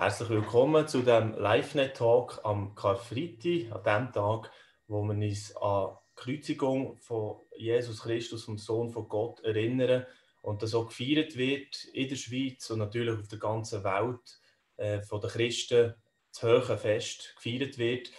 Herzlich willkommen zu dem LiveNet-Talk am Karfreitag, an dem Tag, wo wir uns an die Kreuzigung von Jesus Christus, vom Sohn von Gott, erinnern und das auch gefeiert wird in der Schweiz und natürlich auf der ganzen Welt äh, von den Christen das hohe Fest gefeiert wird.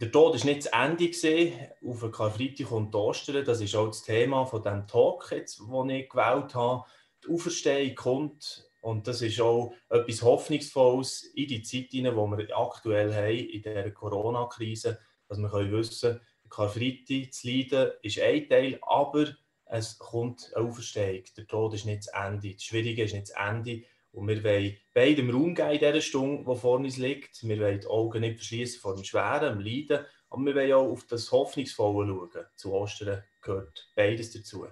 Der Tod ist nicht das Ende gesehen. Auf den Karfreitag und Ostern. Das ist auch das Thema von dem Talk jetzt, den ich gewählt habe. Die Auferstehung kommt und das ist auch etwas Hoffnungsvolles in die Zeit die wir aktuell haben, in dieser Corona-Krise, dass wir können wissen Karfreitag, zu leiden ist ein Teil, aber es kommt eine Auferstehung. Der Tod ist nicht das Ende. Das Schwierige ist nicht das Ende. Und wir wollen beidem Raum geben in dieser Stunde, die vor uns liegt. Wir wollen die Augen nicht verschließen vor dem Schweren, dem Leiden, aber wir wollen auch auf das Hoffnungsvolle schauen. Zu Ostern gehört beides dazu.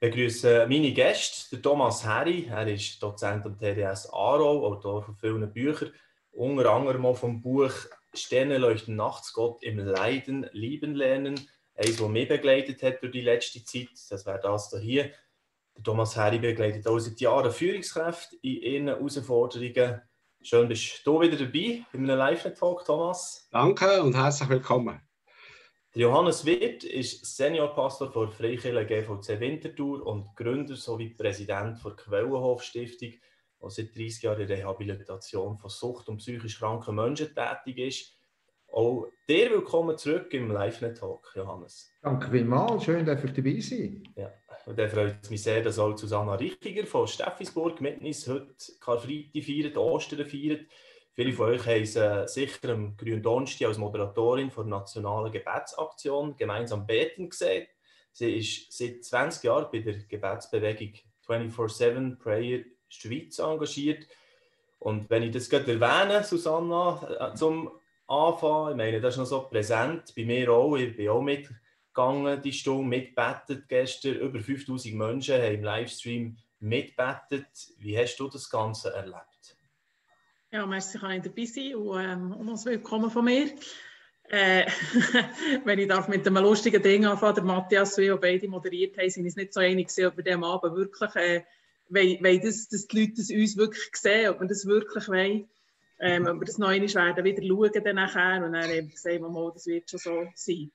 Begrüße meine Gäste, der Thomas Herri. Er ist Dozent am TDS Aarau, Autor von vielen Büchern, unter anderem auch vom Buch Sterne leuchten nachts Gott im Leiden lieben lernen. Eines, das mich begleitet hat durch die letzte Zeit. Das wäre das hier. Der Thomas Herri begleitet auch seit Jahren Führungskräfte in ihren Herausforderungen. Schön, bist du wieder dabei in einem Live-Talk, Thomas. Danke und herzlich willkommen. Johannes Wirth ist Seniorpastor der Freikirche GVC Winterthur und Gründer sowie Präsident der Quellenhof Stiftung, die seit 30 Jahren in der Rehabilitation von Sucht- und psychisch kranken Menschen tätig ist. Auch dir willkommen zurück im Live-Talk, Johannes. Danke vielmals, schön, dass ich dabei sein Ja, und dann freut es mich sehr, dass auch Susanna Richiger von Steffisburg mit uns heute Karfreitag feiert, Ostern feiert. Viele von euch haben sie sicher am grünen Donnerstag als Moderatorin der Nationalen Gebetsaktion gemeinsam beten gesehen. Sie ist seit 20 Jahren bei der Gebetsbewegung 24-7 Prayer Schweiz engagiert. Und wenn ich das gerade erwähne, Susanna, äh, zum Anfang, ich meine, das ist noch so präsent, bei mir auch, ich bin auch mitgegangen, die Stunde mitbettet gestern, über 5000 Menschen haben im Livestream mitbettet. Wie hast du das Ganze erlebt? Ja, merci, kann ich dabei sein und ähm, noch Willkommen von mir. Äh, wenn ich darf mit einem lustigen Ding anfangen, der Matthias und ich, beide moderiert haben, sind uns nicht so einig gewesen, ob wir dem Abend wirklich, äh, weil, weil das, dass die Leute das uns wirklich sehen, ob wir das wirklich wollen, ähm, ob wir das noch einmal werden wieder schauen dann nachher und dann eben gesagt, mal, das wird schon so sein.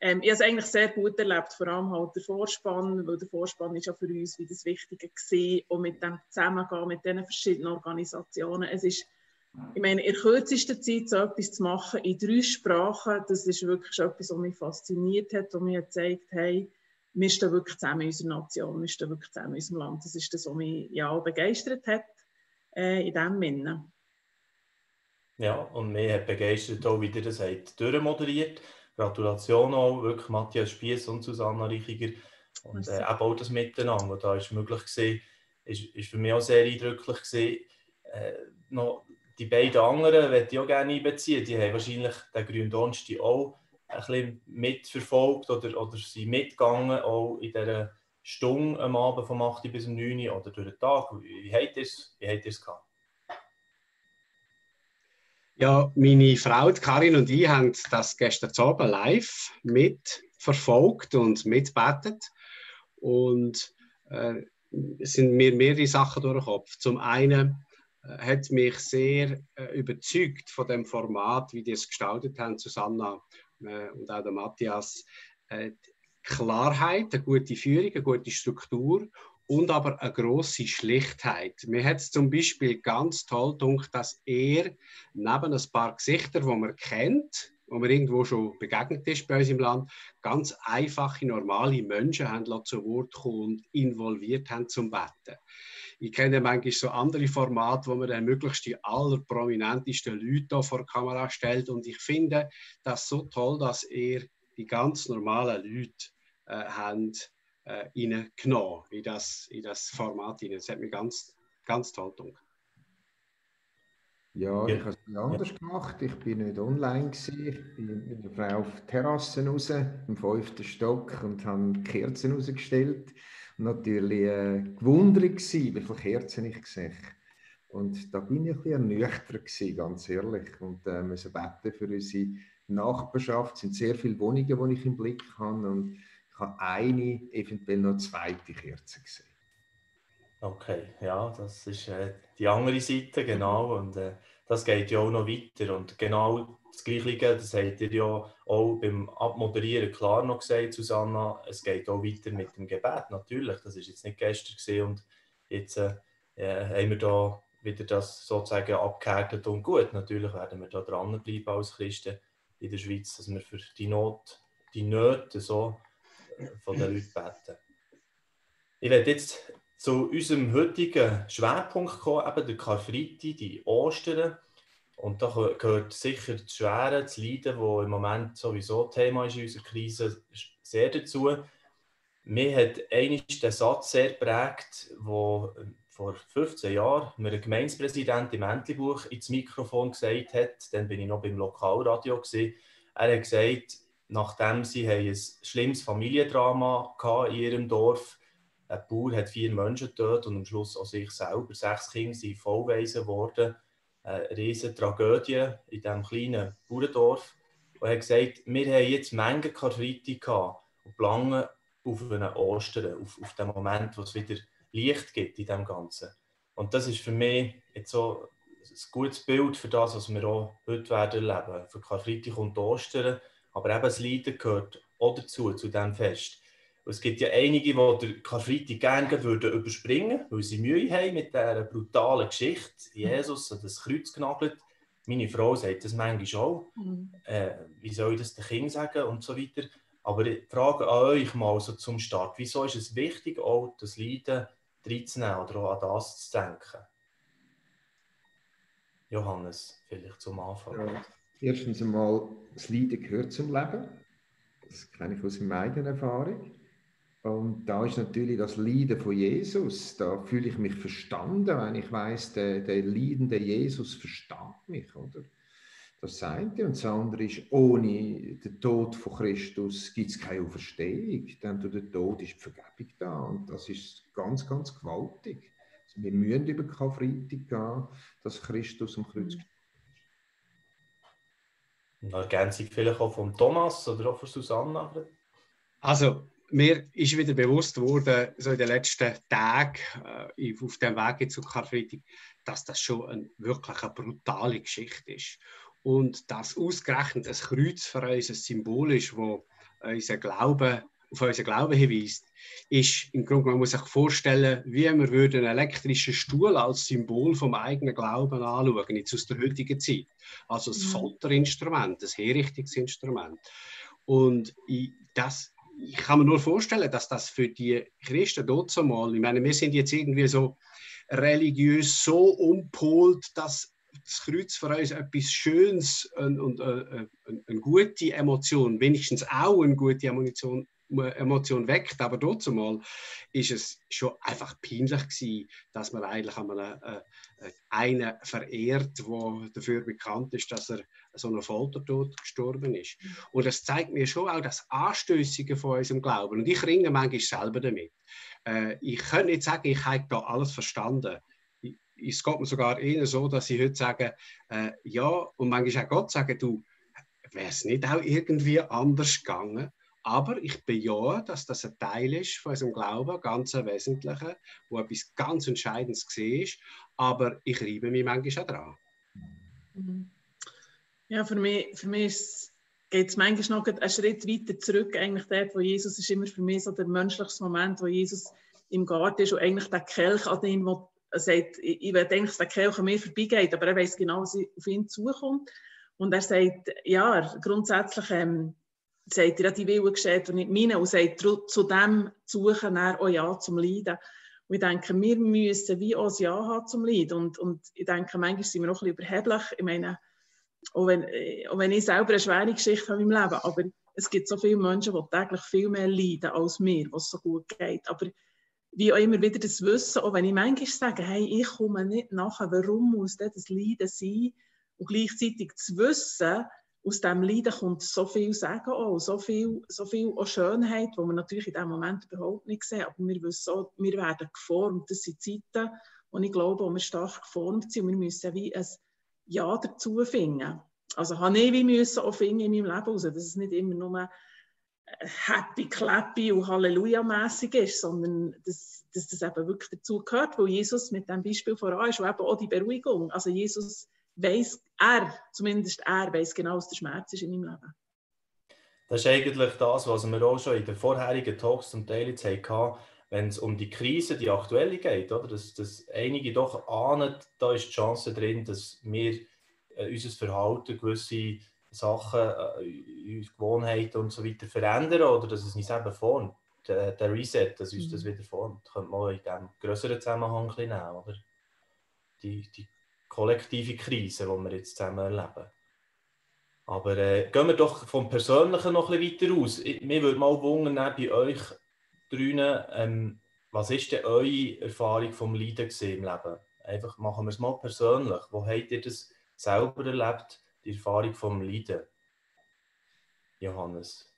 Ähm, ich habe es eigentlich sehr gut erlebt, vor allem halt der Vorspann, weil der Vorspann ist ja für uns wie das Wichtige gewesen, und mit dem Zusammengehen mit diesen verschiedenen Organisationen. Es ist ich meine, in kürzester Zeit so etwas zu machen, in drei Sprachen, das ist wirklich etwas, was mich fasziniert hat und mir gezeigt hey, wir stehen wirklich zusammen in unserer Nation, wir stehen wirklich zusammen in unserem Land. Das ist das, was mich ja auch begeistert hat äh, in diesem Sinne. Ja, und mich hat begeistert auch, wie ihr das habt durchmoderiert. Gratulation auch, wirklich Matthias Spiess und Susanna Reichiger. Und äh, auch das Miteinander, das da ist möglich war, ist, ist für mich auch sehr eindrücklich gewesen. Äh, noch die beiden anderen möchte ich auch gerne einbeziehen. Die haben wahrscheinlich den grünen Donnerstag auch ein bisschen mitverfolgt oder, oder sind mitgegangen, auch in dieser Stunde am Abend vom 8 bis um 9 Uhr oder durch den Tag. Wie habt ihr es, wie habt ihr es gehabt? Ja, meine Frau Karin und ich haben das gestern Abend live mitverfolgt und mitbetet. Und äh, sind mir mehrere Sachen durch den Kopf. Zum einen hat mich sehr äh, überzeugt von dem Format, wie die es gestaltet haben, Susanna äh, und auch der Matthias. Äh, Klarheit, eine gute Führung, eine gute Struktur und aber eine große Schlichtheit. Mir hat es zum Beispiel ganz toll gedacht, dass er neben ein paar Gesichter, die man kennt, wo man irgendwo schon begegnet ist bei uns im Land, ganz einfache, normale Menschen haben zu Wort kommen und involviert haben zum Betten. Ich kenne manchmal so andere Formate, wo man dann möglichst die allerprominentesten Leute vor die Kamera stellt. Und ich finde das so toll, dass er die ganz normalen Leute äh, haben, äh, genommen in das, in das Format. Das hat mich ganz, ganz toll gedacht. Ja, ich habe es anders gemacht. Ich bin nicht online. Gewesen. Ich bin mit einer Frau auf die Terrasse raus, im fünften Stock, und habe Kerzen rausgestellt natürlich äh, gewundert gewesen, wie viele Kerzen ich gesehen Und da bin ich ein bisschen ernüchtert gewesen, ganz ehrlich. Und äh, müssen beten für unsere Nachbarschaft. Es sind sehr viele Wohnungen, die ich im Blick habe. Und ich habe eine, eventuell noch zweite Kerze gesehen. Okay, ja, das ist äh, die andere Seite, genau. Und äh, das geht ja auch noch weiter. Und genau das Gleiche, das habt ihr ja auch beim Abmoderieren klar noch gesagt, Susanna, es geht auch weiter mit dem Gebet, natürlich. Das ist jetzt nicht gestern und jetzt äh, haben wir da wieder das sozusagen abgehärtet und gut. Natürlich werden wir da dranbleiben als Christen in der Schweiz, dass wir für die Not, die Nöte so äh, von den Leuten beten. Ich werde jetzt zu unserem heutigen Schwerpunkt kommen, eben der Karfreitag, die Ostern. Und da gehört sicher das Schwere, das Leiden, das im Moment sowieso Thema ist in unserer Krise, sehr dazu. Mir hat einmal der Satz sehr geprägt, wo vor 15 Jahren mir ein Gemeindepräsident im Entlebuch ins Mikrofon gesagt hat, dann bin ich noch beim Lokalradio gewesen. Er hat gesagt, nachdem sie ein schlimmes Familiendrama in ihrem Dorf ein Bauer hat vier Menschen getötet und am Schluss auch sich selber. Sechs Kinder sind vollweise geworden. Eine riesige Tragödie in diesem kleinen Bauerdorf. Und er hat gesagt, wir haben jetzt Menge Karfreitag und planen auf einen Ostern, auf, auf den Moment, wo es wieder Licht gibt in dem Ganzen. Und das ist für mich jetzt so ein gutes Bild für das, was wir auch heute werden erleben. Für Karfreitag und Ostern. Aber eben das Leiden gehört auch dazu, zu diesem Fest. Es gibt ja einige, die den Karfreitag gerne würden überspringen weil sie Mühe haben mit dieser brutalen Geschichte. Jesus hat das Kreuz genagelt. Meine Frau sagt das manchmal auch. Mhm. Äh, wie soll ich das den Kindern sagen und so weiter. Aber ich frage an euch mal so zum Start, wieso ist es wichtig, auch das Leiden reinzunehmen oder auch an das zu denken? Johannes, vielleicht zum Anfang. Ja. Erstens einmal, das Leiden gehört zum Leben. Das kenne ich aus meiner eigenen Erfahrung. Und da ist natürlich das Leiden von Jesus, da fühle ich mich verstanden, wenn ich weiß, der, der leidende Jesus versteht mich, oder? Das eine. Und das andere ist, ohne den Tod von Christus gibt es keine Auferstehung. Denn durch den Tod ist die Vergebung da. Und das ist ganz, ganz gewaltig. Also wir müssen über Karfreitag gehen, dass Christus am Kreuz mhm. Eine Ergänzung vielleicht auch von Thomas oder auch von Susanna? Also, mir ist wieder bewusst worden, so in den letzten Tagen äh, auf dem Weg zu Karfreitag, dass das schon eine, wirklich eine brutale Geschichte ist. Und dass ausgerechnet ein Kreuz für uns ein Symbol ist, wo unser Glaube, auf unseren Glauben hinweist, ist im Grunde, man muss sich vorstellen, wie wir würden einen elektrischen Stuhl als Symbol vom eigenen Glauben anschauen, jetzt aus der heutigen Zeit. Also ein mhm. Folterinstrument, ein Herrichtungsinstrument. Und das ich kann mir nur vorstellen, dass das für die Christen dort so mal, ich meine, wir sind jetzt irgendwie so religiös so umpolt, dass das Kreuz für uns etwas Schönes und, und äh, eine gute Emotion, wenigstens auch eine gute Emotion, Emotion weckt. Aber dort mal ist es schon einfach peinlich gewesen, dass man eigentlich einmal äh, einen verehrt, der dafür bekannt ist, dass er so einer Foltertod gestorben ist. Und das zeigt mir schon auch das Anstößige von unserem Glauben. Und ich ringe manchmal selber damit. Äh, ich kann nicht sagen, ich habe da alles verstanden. Es geht mir sogar eher so, dass ich heute sage, äh, ja, und manchmal auch Gott sagen, du, wäre es nicht auch irgendwie anders gegangen? Aber ich bejahe, dass das ein Teil ist von unserem Glauben, ganz ein wesentlicher, wo etwas ganz Entscheidendes war. Aber ich reibe mich manchmal auch dran. Mhm. Ja, für mich, für mich geht es manchmal noch einen Schritt weiter zurück. Eigentlich dort, wo Jesus ist immer für mich so der menschliche Moment, wo Jesus im Garten ist und eigentlich der Kelch an ihn, wo er sagt, ich, ich will eigentlich, dass der Kelch an mir vorbeigeht, aber er weiß genau, was auf ihn zukommt. Und er sagt, ja, grundsätzlich ähm, sagt er, ja, die Wille geschieht und nicht meine. Und sagt zu dem suchen er auch Ja zum Leiden. Und ich denke, wir müssen wie auch ein Ja haben zum Leiden. Und, und ich denke, manchmal sind wir auch ein bisschen überheblich. Ich meine, auch wenn, auch wenn ich selber eine schwere Geschichte habe in meinem Leben, aber es gibt so viele Menschen, die täglich viel mehr leiden als mir, was so gut geht. Aber wie auch immer wieder das Wissen, auch wenn ich manchmal sage, hey, ich komme nicht nachher, warum muss das Leiden sein? Und gleichzeitig zu wissen, aus diesem Leiden kommt so viel Sagen auch, so viel, so viel auch Schönheit, die wir natürlich in diesem Moment überhaupt nicht sehen, aber wir wissen auch, wir werden geformt. Das sind Zeiten, wo ich glaube, wo wir stark geformt sind und wir müssen wie ein Ja dazu finden. Also habe ich wie müssen auch finden in meinem Leben raus, dass es nicht immer nur happy, clappy und Halleluja-mässig ist, sondern dass, dass, das eben wirklich dazu gehört, wo Jesus mit dem Beispiel voran ist, und eben auch die Beruhigung. Also Jesus weiß er, zumindest er, weiß genau, was der Schmerz ist in meinem Leben. Das ist eigentlich das, was wir auch schon in den vorherigen Talks zum Teil jetzt hatten, wenn es um die Krise, die aktuelle geht, oder? Dass, dass einige doch ahnen, da ist die Chance drin, dass wir äh, unser Verhalten, gewisse Sachen, äh, Gewohnheiten und so weiter verändern oder dass es uns eben formt. Der, der Reset, dass uns mhm. das wieder formt, könnte man in diesem größeren Zusammenhang nehmen, oder? Die, die kollektive Krise, die wir jetzt zusammen erleben. Aber äh, gehen wir doch vom Persönlichen noch ein bisschen weiter aus. Ich, mir würde mal wundern, bei euch drinnen, ähm, was ist denn eure Erfahrung vom Leiden im Leben? Einfach machen wir es mal persönlich. Wo habt ihr das selber erlebt, die Erfahrung vom Leiden? Johannes.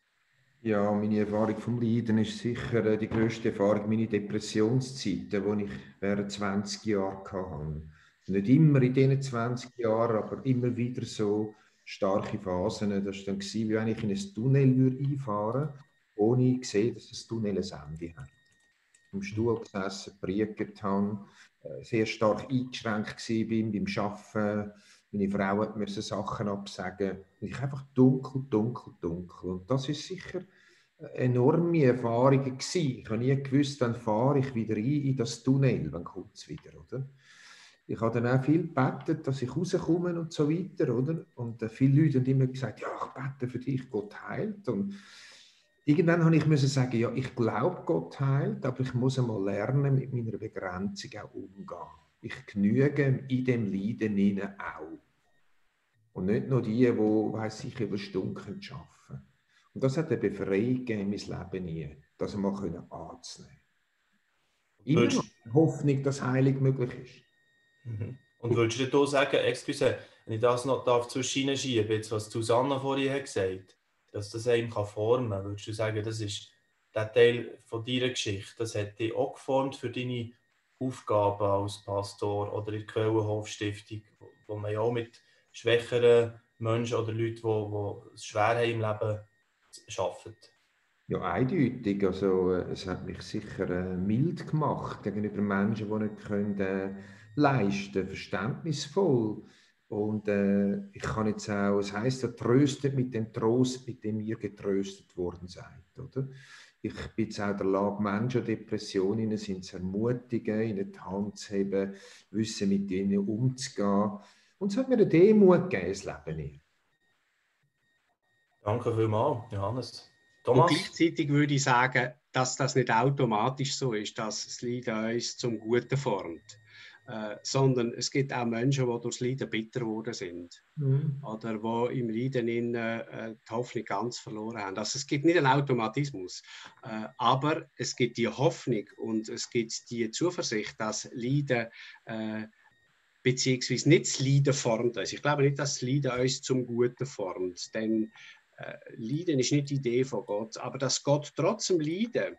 Ja, meine Erfahrung vom Leiden ist sicher äh, die größte Erfahrung meine Depressionszeiten, die ich während 20 Jahren hatte. Nicht immer in diesen 20 Jahren, aber immer wieder so starke Phasen. Das war dann, wie wenn ich in ein Tunnel einfahren würde, ohne zu sehen, dass das Tunnel ein Ende hat. Im Stuhl gesessen, gepriegt habe, äh, sehr stark eingeschränkt bin beim Arbeiten. Meine Frau musste Sachen absagen. Ich einfach dunkel, dunkel, dunkel. Und das ist sicher enorme Erfahrung gewesen. Ich habe nie gewusst, wann fahre ich wieder rein in das Tunnel, wann kommt es wieder, oder? Ich habe dann auch viel gebetet, dass ich rauskomme und so weiter, oder? Und äh, viele Leute haben immer gesagt, ja, ich bete für dich, Gott heilt. Und irgendwann habe ich müssen sagen, ja, ich glaube, Gott heilt, aber ich muss einmal lernen, mit meiner Begrenzung auch umzugehen. Ich genüge in dem Leiden auch. Und nicht nur die, die, weiß ich, über Stunden arbeiten Und das hat eine Befreiung gegeben in mein Leben nie, das einmal anzunehmen. Immer noch Hoffnung, dass Heilung möglich ist. Mhm. Und würdest du da sagen, excuse, wenn ich das noch darf zwischen schieben, jetzt was Susanna vorhin hat gesagt, dass das einem kann formen kann, würdest du sagen, das ist der Teil von deiner Geschichte, das hat dich auch geformt für deine Aufgaben als Pastor oder in der Quellenhofstiftung, wo man ja auch mit schwächeren Menschen oder Leuten, die, die es schwer haben im Leben, arbeitet? Ja, eindeutig. Also, äh, es hat mich sicher äh, mild gemacht gegenüber Menschen, die nicht können, äh, leisten, verständnisvoll. Und äh, ich kann jetzt auch, es heißt ja, tröstet mit dem Trost, mit dem ihr getröstet worden seid, oder? Ich bin jetzt auch in der Lage, Menschen Depressionen sind zu ermutigen, ihnen die Hand zu heben, wissen, mit ihnen umzugehen. Und es hat mir eine Demut gegeben, das Leben hier. Danke vielmals, Johannes. Thomas? Und gleichzeitig würde ich sagen, dass das nicht automatisch so ist, dass das Leiden uns zum Guten formt. Äh, sondern es gibt auch Menschen, die durchs Leiden bitter geworden sind. Mhm. Oder die im Leiden in, äh, die Hoffnung ganz verloren haben. Also es gibt nicht einen Automatismus, äh, aber es gibt die Hoffnung und es gibt die Zuversicht, dass Leiden äh, beziehungsweise nicht das Leiden formt uns. Ich glaube nicht, dass das Leiden uns zum Guten formt, denn äh, Leiden ist nicht die Idee von Gott, aber dass Gott trotzdem Leiden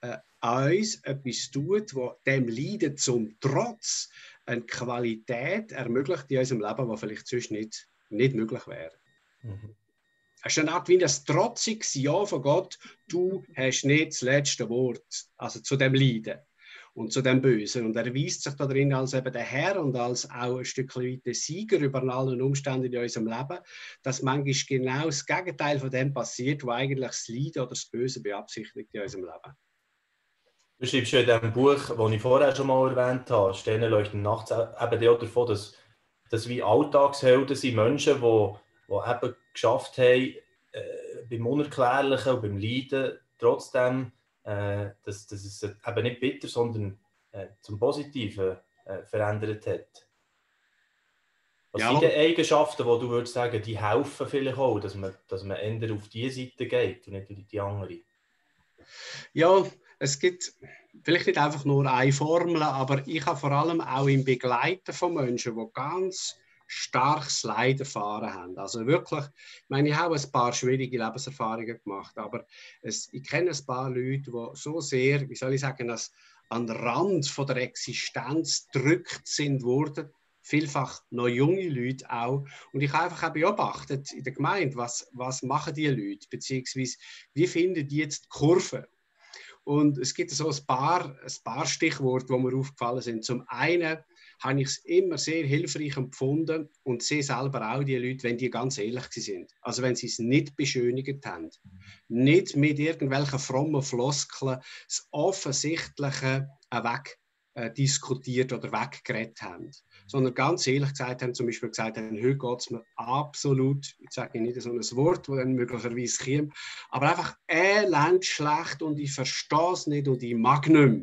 äh, uns etwas tut, wo dem Leiden zum Trotz eine Qualität ermöglicht in unserem Leben, die vielleicht sonst nicht, nicht möglich wäre. Mhm. Es ist eine Art wie ein trotziges Ja von Gott, du hast nicht das letzte Wort, also zu dem Leiden und zu dem Bösen. Und er erweist sich darin als eben der Herr und als auch ein Stück weit der Sieger über alle Umstände in unserem Leben, dass manchmal genau das Gegenteil von dem passiert, was eigentlich das Leiden oder das Böse beabsichtigt in unserem Leben. Du schreibst ja in dem Buch, das ich vorher schon mal erwähnt habe, Sterne leuchten nachts, eben auch davon, dass, dass wie Alltagshelden sind Menschen, die, die eben geschafft haben, äh, beim Unerklärlichen und beim Leiden trotzdem, äh, dass, dass es eben nicht bitter, sondern äh, zum Positiven äh, verändert hat. Was ja. sind die Eigenschaften, die du würdest sagen, die helfen vielleicht auch, dass man, dass man eher auf diese Seite geht und nicht auf die andere? Ja, es gibt vielleicht nicht einfach nur eine Formel, aber ich habe vor allem auch im Begleiten von Menschen, die ganz starkes Leid erfahren haben. Also wirklich, ich meine, ich habe ein paar schwierige Lebenserfahrungen gemacht, aber es, ich kenne ein paar Leute, die so sehr, wie soll ich sagen, dass an den Rand von der Existenz drückt sind worden, vielfach noch junge Leute auch. Und ich habe einfach auch beobachtet in der Gemeinde, was, was machen die Leute, beziehungsweise wie finden die jetzt die Kurve? Und es gibt so ein paar, ein paar Stichworte, die mir aufgefallen sind. Zum einen habe ich es immer sehr hilfreich empfunden und sehe selber auch die Leute, wenn die ganz ehrlich sind. Also wenn sie es nicht beschönigt haben. Nicht mit irgendwelchen frommen Floskeln das Offensichtliche weg äh, diskutiert oder weggeredet haben, sondern ganz ehrlich gesagt haben, zum Beispiel gesagt haben, heute geht es mir absolut, ich sage nicht so ein Wort, das dann möglicherweise kommt, aber einfach elend schlecht und ich verstehe es nicht und ich mag nicht mehr.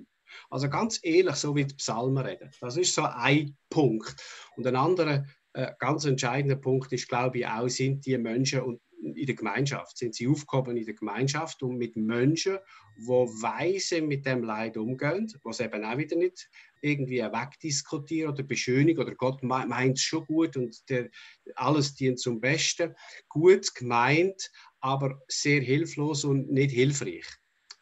Also ganz ehrlich, so wie die Psalmen reden. Das ist so ein Punkt. Und ein anderer äh, ganz entscheidender Punkt ist, glaube ich, auch, sind die Menschen und in der Gemeinschaft, sind sie aufgehoben in der Gemeinschaft und mit Menschen, die weise mit dem Leid umgehen, was eben auch wieder nicht irgendwie wegdiskutieren oder beschönigen oder Gott meint es schon gut und der, alles dient zum Besten. Gut gemeint, aber sehr hilflos und nicht hilfreich.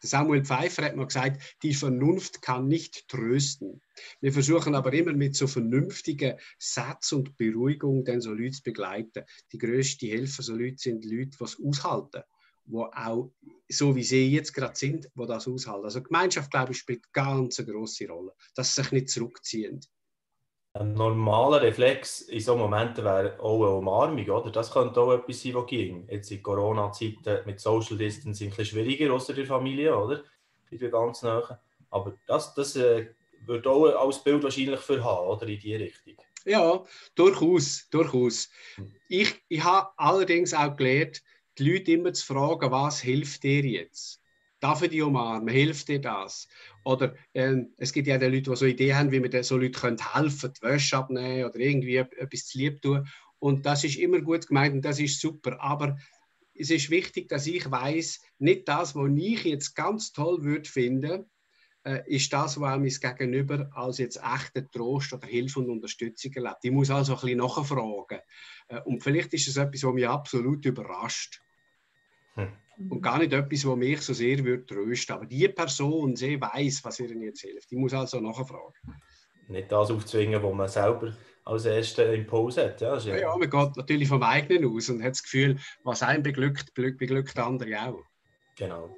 Samuel Pfeiffer hat mal gesagt, die Vernunft kann nicht trösten. Wir versuchen aber immer mit so vernünftigen Satz und Beruhigung dann so Leute zu begleiten. Die größte Hilfe so Leute sind Leute, die es aushalten, wo auch, so wie sie jetzt gerade sind, wo das aushalten. Also Gemeinschaft, glaube ich, spielt ganz eine große Rolle, dass sie sich nicht zurückziehen. Ein normaler Reflex in so Momenten wäre auch eine Umarmung, oder? Das könnte auch etwas sein, was ging. Jetzt in Corona-Zeiten mit Social Distancing ein bisschen schwieriger außer der Familie, oder? In der ganz Nähe. Aber das, das äh, würde auch als Bild wahrscheinlich für haben, oder? In die Richtung. Ja, durchaus, durchaus. Hm. Ich, ich habe allerdings auch gelernt, die Leute immer zu fragen, was hilft dir jetzt? Ich dich umarmen? Hilft dir das? Oder äh, es gibt ja die Leute, die so Ideen haben, wie man so Leuten helfen die Wäsche abnehmen oder irgendwie etwas zu lieb tun. Und das ist immer gut gemeint und das ist super. Aber es ist wichtig, dass ich weiß, nicht das, was ich jetzt ganz toll würde finden, äh, ist das, was mein Gegenüber als jetzt echter Trost oder Hilfe und Unterstützung erlebt. Ich muss also ein bisschen nachfragen. Äh, und vielleicht ist es etwas, was mich absolut überrascht. Hm und gar nicht etwas, was mich so sehr würde trösten. Aber die Person, sie weiß, was ihr jetzt hilft. Die muss also nachfragen. Nicht das aufzwingen, was man selber als erster Impuls hat. Ja, ja, ja, man geht natürlich vom eigenen aus und hat das Gefühl, was einen beglückt, beglückt andere auch. Genau.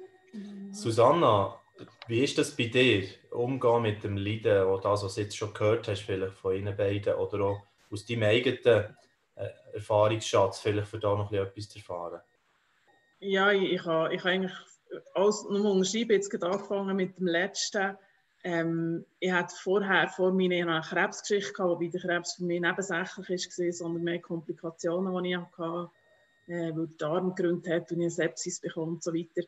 Susanna, wie ist das bei dir? Umgehen mit dem Leiden, oder das, was du jetzt schon gehört hast, vielleicht von Ihnen beiden, oder auch aus deinem eigenen äh, Erfahrungsschatz, vielleicht für da noch etwas zu erfahren? Ja, ich, ich habe ich eigentlich alles nur unterschreiben, jetzt gerade angefangen mit dem letzten. Ähm, ich hatte vorher vor mir eine Krebsgeschichte gehabt, wobei der Krebs für mich nebensächlich war, sondern mehr Komplikationen, die ich hatte, äh, weil der Darm gegründet hat und ich eine Sepsis bekommen und so weiter.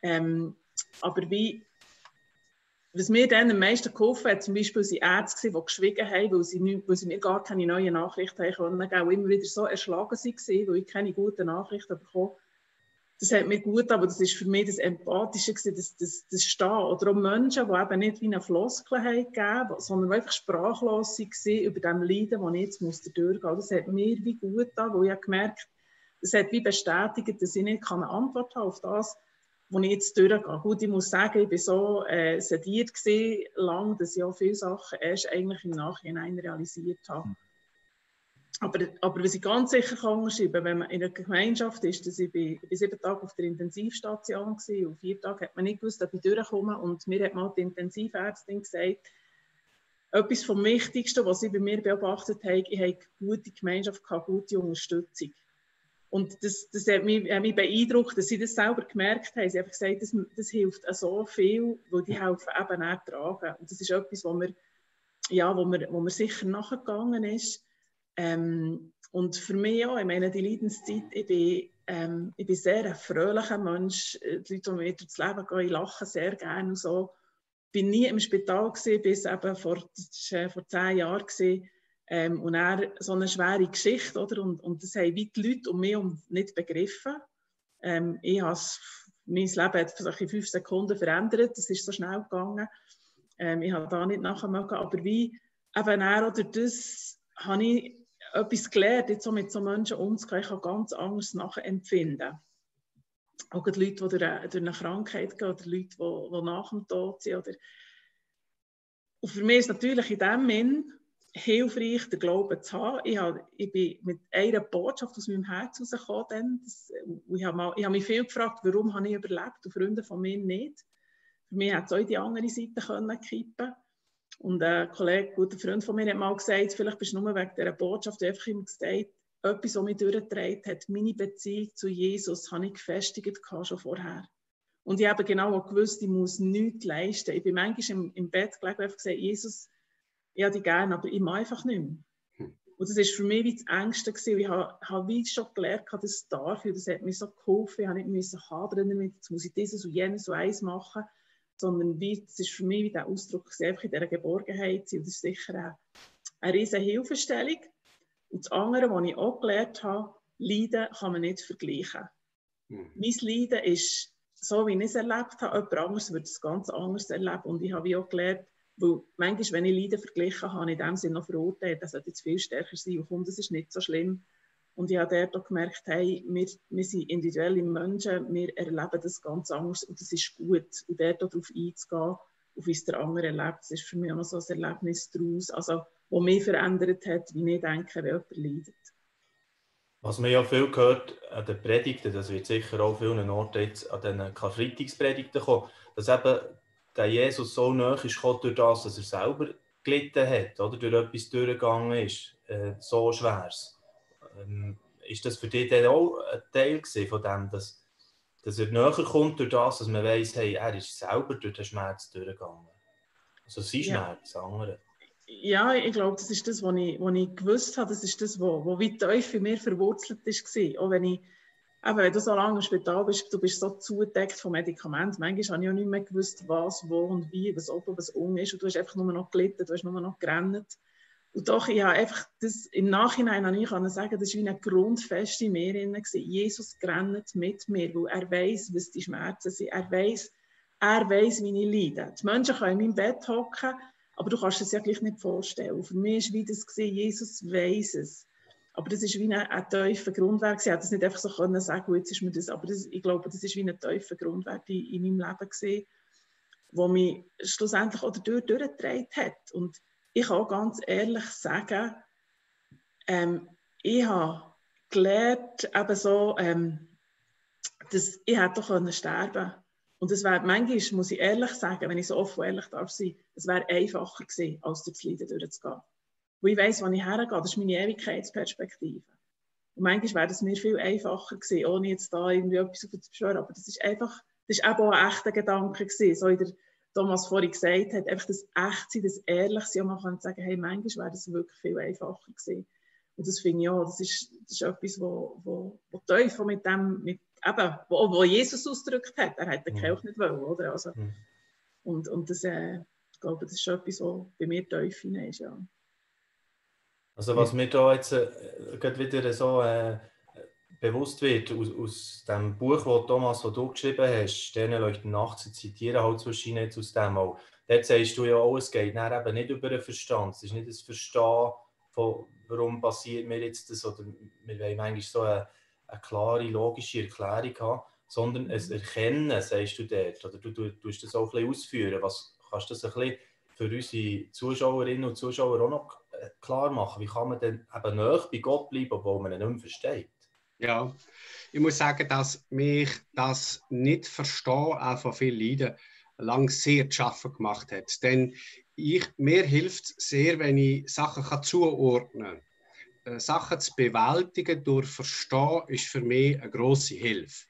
Ähm, aber wie, was mir dann am meisten geholfen hat, zum Beispiel sind Ärzte, die geschwiegen haben, weil sie, nicht, weil sie mir gar keine neuen Nachrichten haben können, auch immer wieder so erschlagen waren, weil ich keine guten Nachrichten bekommen das hat mir gut, aber das ist für mich das Empathische, das, das, das Stehen. Oder auch Menschen, die eben nicht wie eine Floskel haben gegeben, sondern einfach sprachlos waren über dem Leiden, das ich jetzt muss durchgehen muss. Das hat mir wie gut getan, weil ich gemerkt das hat wie bestätigt, dass ich nicht eine Antwort habe auf das, wo ich jetzt durchgehe. Gut, ich muss sagen, ich war so äh, sediert gewesen, lang, dass ich auch viele Sachen erst eigentlich im Nachhinein realisiert habe. Aber, aber was ich ganz sicher kann schreiben, wenn man in einer Gemeinschaft ist, dass ich, bin, ich bin sieben Tage auf der Intensivstation war und vier Tage hat man nicht gewusst, ob ich durchkomme. Und mir hat mal die Intensivärztin gesagt, etwas vom Wichtigsten, was sie bei mir beobachtet hat, ich habe gute Gemeinschaft, gehabt, gute Unterstützung. Und das, das hat, mich, hat mich beeindruckt, dass sie das selber gemerkt haben. Sie haben gesagt, das, das hilft so viel, weil die helfen eben auch tragen. Und das ist etwas, wo mir, ja, wo mir, wo mir sicher nachgegangen ist. Ähm, und für mich auch, ich meine, die Leidenszeit, ich bin, ähm, ich bin sehr ein fröhlicher Mensch. Äh, die Leute, die mir durchs Leben gehen, ich lache sehr gerne und so. Ich war nie im Spital gewesen, bis eben vor, äh, vor zehn Jahren gewesen, ähm, und er so eine schwere Geschichte, oder? Und, und das haben die Leute um mich um nicht begriffen. Ähm, ich has, mein Leben hat sich in fünf Sekunden verändert, das ist so schnell gegangen. Ähm, ich habe da nicht nachher aber wie eben er oder das habe ich etwas gelernt, jetzt so mit so Menschen umzugehen, ich ganz anders nachempfinden. Auch die Leute, die durch eine, durch eine Krankheit gehen, oder Leute, die, die nach dem Tod sind. Oder und für mich ist natürlich in dem Sinn hilfreich, den Glauben zu haben. Ich, habe, ich bin mit einer Botschaft aus meinem Herz rausgekommen. Das, ich, habe mal, ich habe mich viel gefragt, warum habe ich überlebt und Freunde von mir nicht. Für mich hätte es auch die andere Seite können kippen Und ein Kollege, ein guter Freund von mir, hat mal gesagt, vielleicht bist du nur wegen dieser Botschaft einfach immer gesagt, etwas, was mich durchgetragen hat, meine Beziehung zu Jesus, habe ich gefestigt schon vorher. Und ich habe genau auch gewusst, ich muss nichts leisten. Ich bin manchmal im, im Bett gelegen und habe gesagt, Jesus, ich habe dich gerne, aber ich mache einfach nicht mehr. Hm. Und das war für mich wie das Ängste. Gewesen. Ich habe, habe wie schon gelernt, dass das darf. Und das hat mir so geholfen. Ich habe nicht müssen hadern damit, jetzt muss ich dieses und jenes und eins machen. Sondern wie, das ist für mich wie der Ausdruck, einfach in dieser Geborgenheit. Und das ist sicher eine, eine riesige Hilfestellung. Und das andere, was ich auch gelernt habe, Leiden kann man nicht vergleichen. Mhm. Mein Leiden ist so, wie ich es erlebt habe. Jemand anderes wird es ganz anders erleben. Und ich habe auch gelernt, weil manchmal, wenn ich Leiden verglichen habe, in dem Sinne noch verurteilt, das sollte jetzt viel stärker sein. Und das ist nicht so schlimm. Und ich habe dort auch gemerkt, hey, wir, wir sind individuelle Menschen, wir erleben das ganz anders und das ist gut. Und dort darauf einzugehen, auf wie es der andere erlebt, das ist für mich auch noch so ein Erlebnis daraus. Also, was mich verändert hat, wie ich denke, wenn jemand leidet. Was man ja viel gehört an den Predigten, das wird sicher auch vielen Orten jetzt an den Karfreitagspredigten kommen, dass eben der Jesus so nah ist durch das, dass er selber gelitten hat, oder durch etwas durchgegangen ist, äh, so schweres. Ähm, ist das für dich dann auch ein Teil von dem, dass, dass er näher kommt durch das, dass man weiß, hey, er ist selber durch den Schmerz durchgegangen? Also sein Schmerz, ja. andere ja, ich glaube, das ist das, was ich, was ich gewusst habe. Das ist das, was, was wie tief für mir verwurzelt ist. Auch wenn ich, eben, wenn du so lange im Spital bist, du bist so zugedeckt von Medikamenten. Manchmal habe ich auch nicht mehr gewusst, was, wo und wie, was oben, was unten ist. Und du hast einfach nur noch gelitten, du hast nur noch gerannt. Und doch, ich habe einfach das, im Nachhinein kann ich sagen, das war wie eine Grundfeste in mir. Jesus rennt mit mir, weil er weiß, was die Schmerzen sind. Er weiß, er weiß, wie ich leide. Die Menschen können in meinem Bett hocken aber du kannst es ja gleich nicht vorstellen. Für mich war das gesehen, Jesus weiß es. Aber das ist wie ein, ein tiefer Grundwert. Ich hätte das nicht einfach so können sagen, jetzt ist mir das, aber das, ich glaube, das ist wie ein tiefer Grundwert in, in meinem Leben gesehen, wo mich schlussendlich auch dadurch durchgetragen hat. Und ich kann auch ganz ehrlich sagen, ähm, ich habe gelernt, eben so, ähm, dass ich hätte doch sterben können. Und es wäre, manchmal, muss ich ehrlich sagen, wenn ich so offen und ehrlich darf sein, es wäre einfacher gewesen, als durch das Leiden durchzugehen. Weil ich weiss, wann ich hergehe, das ist meine Ewigkeitsperspektive. Und manchmal wäre es mir viel einfacher gewesen, ohne jetzt da irgendwie etwas zu beschwören. Aber das ist einfach, das ist eben auch ein echter Gedanke gewesen, so wie der Thomas vorhin gesagt hat, einfach das Echtsein, das Ehrlichsein, und man kann sagen, hey, manchmal wäre das wirklich viel einfacher gewesen. Und das finde ich auch, das ist, das ist etwas, wo, wo, wo tief mit dem, mit eben, wo, wo Jesus ausgedrückt hat. Er hat den mhm. Kelch nicht wollen, oder? Also, mhm. und, und das, äh, ich glaube, das ist schon etwas, was bei mir tief ist, ja. Also was mir da jetzt äh, wieder so äh, bewusst wird, aus, aus dem Buch, wo Thomas, das du geschrieben hast, Sterne leuchten nachts, ich zitiere halt zwischen jetzt aus dem auch, dort sagst du ja auch, es geht eben nicht über den Verstand, es ist nicht das Verstehen von, warum passiert mir jetzt das, oder wir wollen manchmal so eine eine klare, logische Erklärung haben, sondern ein mhm. Erkennen, sagst du dort. Oder du, du tust das auch ein bisschen ausführen. Was, kannst du das ein bisschen für unsere Zuschauerinnen und Zuschauer auch noch äh, klar machen? Wie kann man denn eben näher bei Gott bleiben, obwohl man ihn nicht mehr versteht? Ja, ich muss sagen, dass mich das nicht verstehen, auch von vielen Leiden, lang sehr zu schaffen gemacht hat. Denn ich, mir hilft es sehr, wenn ich Sachen kann zuordnen kann. Äh, Sachen zu bewältigen durch Verstehen ist für mich eine grosse Hilfe.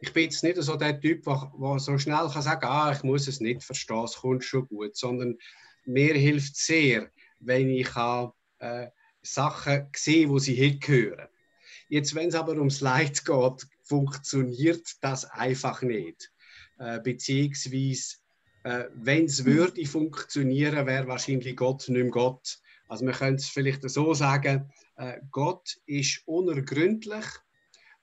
Ich bin jetzt nicht so der Typ, der so schnell kann sagen ah, ich muss es nicht verstehen, es kommt schon gut, sondern mir hilft sehr, wenn ich kann, äh, Sachen sehe, wo sie hingehören. Jetzt, wenn es aber ums Leid geht, funktioniert das einfach nicht. Äh, beziehungsweise, äh, wenn es würde funktionieren, wäre wahrscheinlich Gott nicht mehr Gott. Also man könnte es vielleicht so sagen, äh, Gott ist unergründlich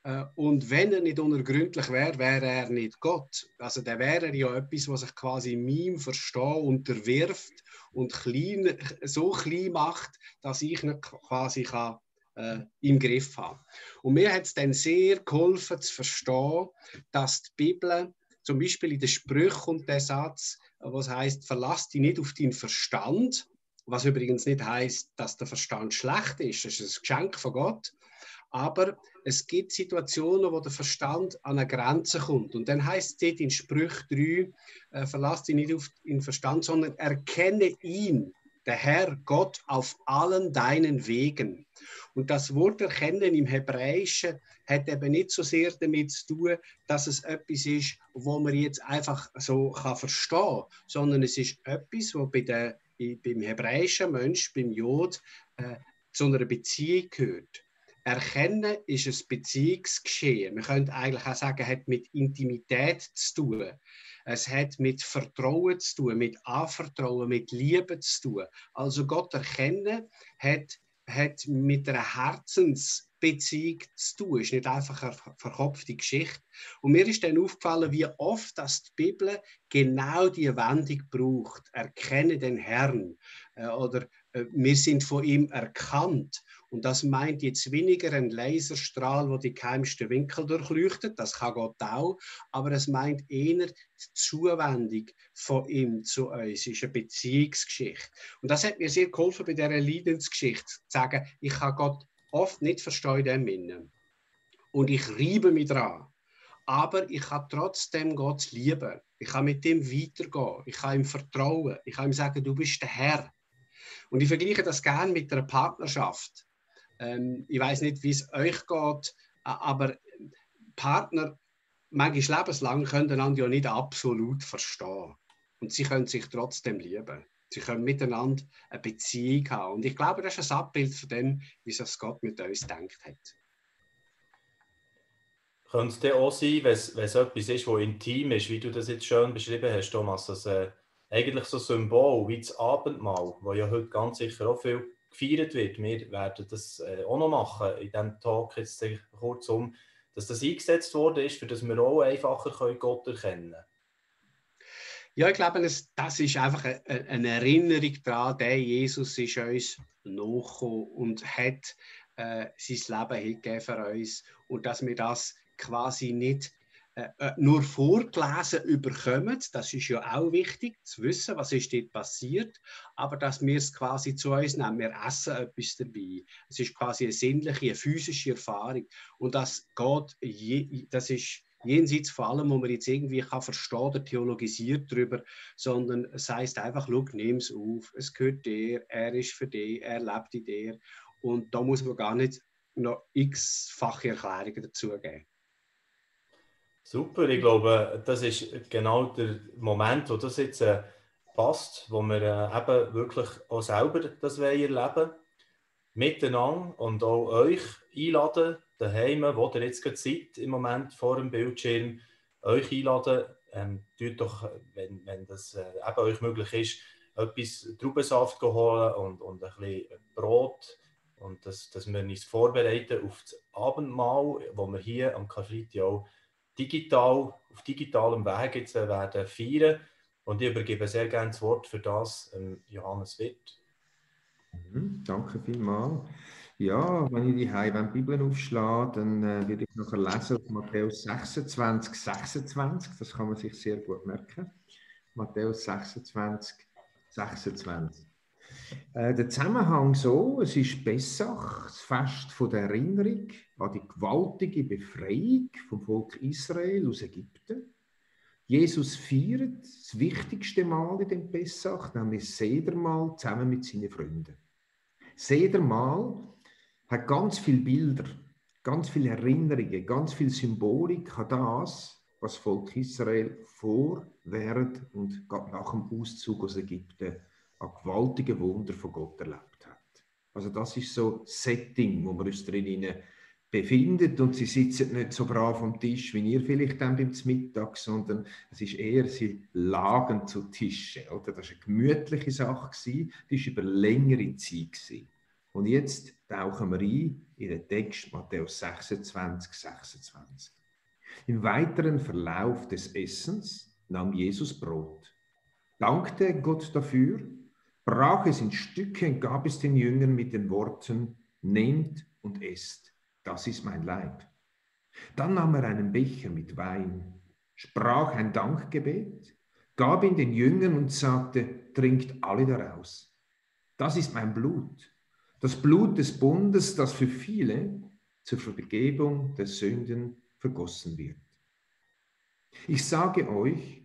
äh, und wenn er nicht unergründlich wäre, wäre er nicht Gott. Also der wäre ja etwas, was sich quasi meinem Verstehen unterwirft und klein, so klein macht, dass ich nicht quasi kann, äh, im Griff habe. Und mir hat es dann sehr geholfen zu verstehen, dass die Bibel zum Beispiel in den Sprüchen und der Satz, was heißt, verlass dich nicht auf deinen Verstand, was übrigens nicht heißt, dass der Verstand schlecht ist. Das ist ein Geschenk von Gott. Aber es gibt Situationen, wo der Verstand an eine Grenze kommt. Und dann heißt es in Sprüch 3, äh, verlass dich nicht auf den Verstand, sondern erkenne ihn, der Herr Gott, auf allen deinen Wegen. Und das Wort erkennen im Hebräischen hat eben nicht so sehr damit zu tun, dass es etwas ist, wo man jetzt einfach so kann verstehen kann, sondern es ist etwas, wo bei der, beim hebräischen Mensch, beim Jod, äh, zu einer Beziehung gehört. Erkennen ist ein Beziehungsgeschehen. Man könnte eigentlich auch sagen, hat mit Intimität zu tun. Es hat mit Vertrauen zu tun, mit Anvertrauen, mit Liebe zu tun. Also Gott erkennen hat, hat mit einer Herzensbeziehung zu tun. Es ist nicht einfach eine verkopfte Geschichte. Und mir ist dann aufgefallen, wie oft dass die Bibel genau diese Wendung braucht. Erkenne den Herrn. Äh, oder äh, wir sind von ihm erkannt. Und das meint jetzt weniger ein Laserstrahl, der die geheimsten Winkel durchleuchtet, das kann Gott auch, aber es meint eher die Zuwendung von ihm zu uns. Es ist eine Beziehungsgeschichte. Und das hat mir sehr geholfen bei dieser Leidensgeschichte, zu sagen, ich kann Gott oft nicht verstehen in dem. Und ich reibe mich dran. Aber ich kann trotzdem Gott lieben. Ich kann mit ihm weitergehen. Ich kann ihm vertrauen. Ich kann ihm sagen, du bist der Herr. Und ich vergleiche das gerne mit einer Partnerschaft. Ähm, ich weiß nicht, wie es euch geht, aber Partner, manchmal lebenslang, können einander ja nicht absolut verstehen. Und sie können sich trotzdem lieben. Sie können miteinander eine Beziehung haben. Und ich glaube, das ist ein Abbild von dem, wie es Gott mit uns denkt hat. Könnte es auch sein, wenn es etwas ist, das intim ist, wie du das jetzt schön beschrieben hast, Thomas, dass äh, eigentlich so ein Symbol wie das Abendmahl, wo ja heute ganz sicher auch viel gefeiert wird. Wir werden das äh, auch noch machen in diesem Talk jetzt kurzum, dass das eingesetzt worden ist, für dass wir auch einfacher Gott erkennen können. Ja, ich glaube, das ist einfach eine Erinnerung daran, der Jesus ist uns nachgekommen und hat äh, sein Leben hingegeben für uns und dass wir das quasi nicht nur vorgelesen überkommen. Das ist ja auch wichtig zu wissen, was ist dort passiert, aber dass wir es quasi zu uns nehmen. Wir essen etwas dabei. Es ist quasi eine sinnliche, eine physische Erfahrung. Und das geht, das ist jenseits von allem, wo man jetzt irgendwie kann verstehen oder theologisiert darüber, sondern es heißt einfach, schau, nimm es auf, es gehört dir, er ist für dich, er lebt in dir. Und da muss man gar nicht noch x-fache Erklärungen dazu geben. Super, ich glaube, das ist genau der Moment, wo das jetzt äh, passt, wo wir äh, eben wirklich auch selber das erleben. Miteinander und auch euch einladen, daheim, wo ihr jetzt gerade seid, im Moment vor dem Bildschirm, euch einladen, ähm, tut doch, wenn, wenn das äh, eben euch möglich ist, etwas Traubensaft holen und, und ein bisschen Brot und das, dass wir uns vorbereiten auf das Abendmahl, wo wir hier am Karfreitag auch digital, auf digitalem Weg jetzt äh, werden feiern. Und ich übergebe sehr gerne das Wort für das ähm, Johannes Witt. Mhm, danke vielmals. Ja, wenn ich die Heim Bibel aufschlage, dann äh, würde ich nachher lesen auf Matthäus 26, 26. Das kann man sich sehr gut merken. Matthäus 26, 26. Äh, der Zusammenhang so, es ist Pessach, das Fest von der Erinnerung an die gewaltige Befreiung vom Volk Israel aus Ägypten. Jesus feiert das wichtigste Mal in dem Pessach, nämlich das Sedermal zusammen mit seinen Freunden. Sedermal hat ganz viele Bilder, ganz viele Erinnerungen, ganz viel Symbolik an das, was das Volk Israel vor, während und nach dem Auszug aus Ägypten an gewaltigen Wunder von Gott erlebt hat. Also das ist so Setting, wo wir uns drin befindet und sie sitzen nicht so brav am Tisch, wie ihr vielleicht dann beim Mittag, sondern es ist eher, sie lagen zu Tische. Oder? Das war eine gemütliche Sache, die war über längere Zeit. Gewesen. Und jetzt tauchen wir ein in den Text Matthäus 26, 26. Im weiteren Verlauf des Essens nahm Jesus Brot, dankte Gott dafür brach es in Stücke und gab es den Jüngern mit den Worten, nehmt und esst, das ist mein Leib. Dann nahm er einen Becher mit Wein, sprach ein Dankgebet, gab ihn den Jüngern und sagte, trinkt alle daraus. Das ist mein Blut, das Blut des Bundes, das für viele zur Vergebung der Sünden vergossen wird. Ich sage euch,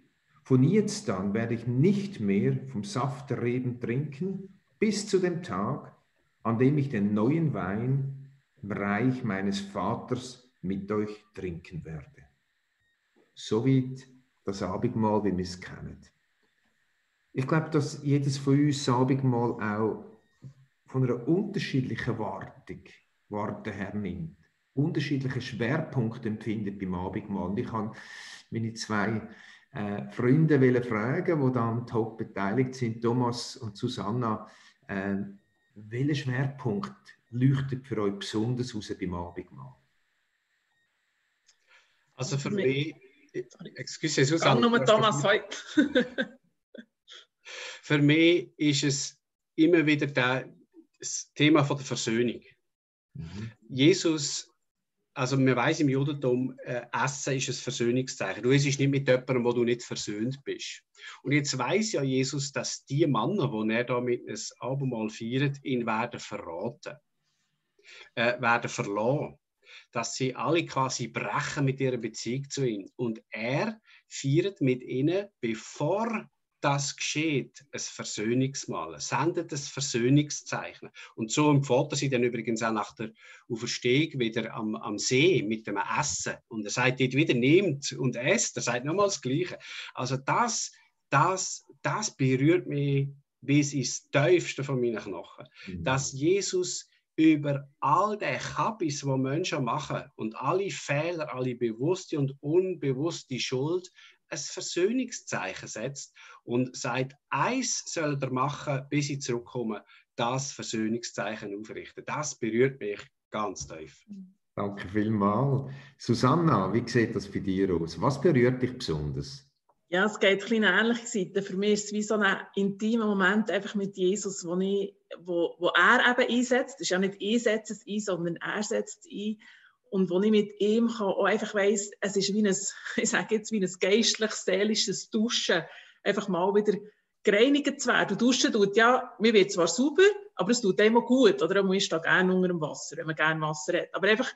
von jetzt an werde ich nicht mehr vom Saft der Reben trinken, bis zu dem Tag, an dem ich den neuen Wein im Reich meines Vaters mit euch trinken werde. Soweit das Abendmahl, wie wir es kennen. Ich glaube, dass jedes von uns das Abendmahl auch von einer unterschiedlichen Wartung, Warte hernimmt. Unterschiedliche Schwerpunkte empfindet beim Abendmahl. Ich habe meine zwei äh, Freunde fragen, die da top beteiligt sind, Thomas und Susanna, äh, welcher Schwerpunkt leuchtet für euch besonders aus beim Abendmahl? Also für mich, excuse Susanna. Nur Thomas heute. für mich ist es immer wieder der, das Thema von der Versöhnung. Mhm. Jesus also man weiß im Judentum, äh, Essen ist ein Versöhnungszeichen. Du isst nicht mit jemandem, wo du nicht versöhnt bist. Und jetzt weiß ja Jesus, dass die Männer, die er da mit einem Abendmahl feiert, ihn werden verraten, äh, werden verloren. Dass sie alle quasi brechen mit ihrer Beziehung zu ihm. Und er feiert mit ihnen, bevor das geschieht, ein Versöhnungsmahl, sendet ein Versöhnungszeichen. Und so empfiehlt er sie dann übrigens auch nach der Auferstehung wieder am, am See mit dem Essen. Und er sagt dort wieder, nehmt und esst. Er sagt nochmal das Gleiche. Also das, das, das berührt mich bis ins Tiefste von meinen Knochen. Mhm. Dass Jesus über all die Kabis, die Menschen machen und alle Fehler, alle bewusste und unbewusste Schuld ein Versöhnungszeichen setzt und sagt, eins soll er machen, bis ich zurückkomme, das Versöhnungszeichen aufrichten. Das berührt mich ganz tief. Danke vielmals. Susanna, wie sieht das bei dir aus? Was berührt dich besonders? Ja, es geht ein eine ähnliche Seite. Für mich ist es wie so ein intimer Moment einfach mit Jesus, wo, ich, wo, wo er eben einsetzt. Es ist ja nicht ich setze es ein, sondern er setzt es ein und wo ich mit ihm kann, auch einfach weiss, es ist wie ein, ich sage jetzt, wie ein geistliches, seelisches Duschen, einfach mal wieder gereinigt zu werden. Duschen tut ja, mir wird zwar sauber, aber es tut immer gut, oder man ist da gerne unter dem Wasser, wenn man gerne Wasser hat. Aber einfach,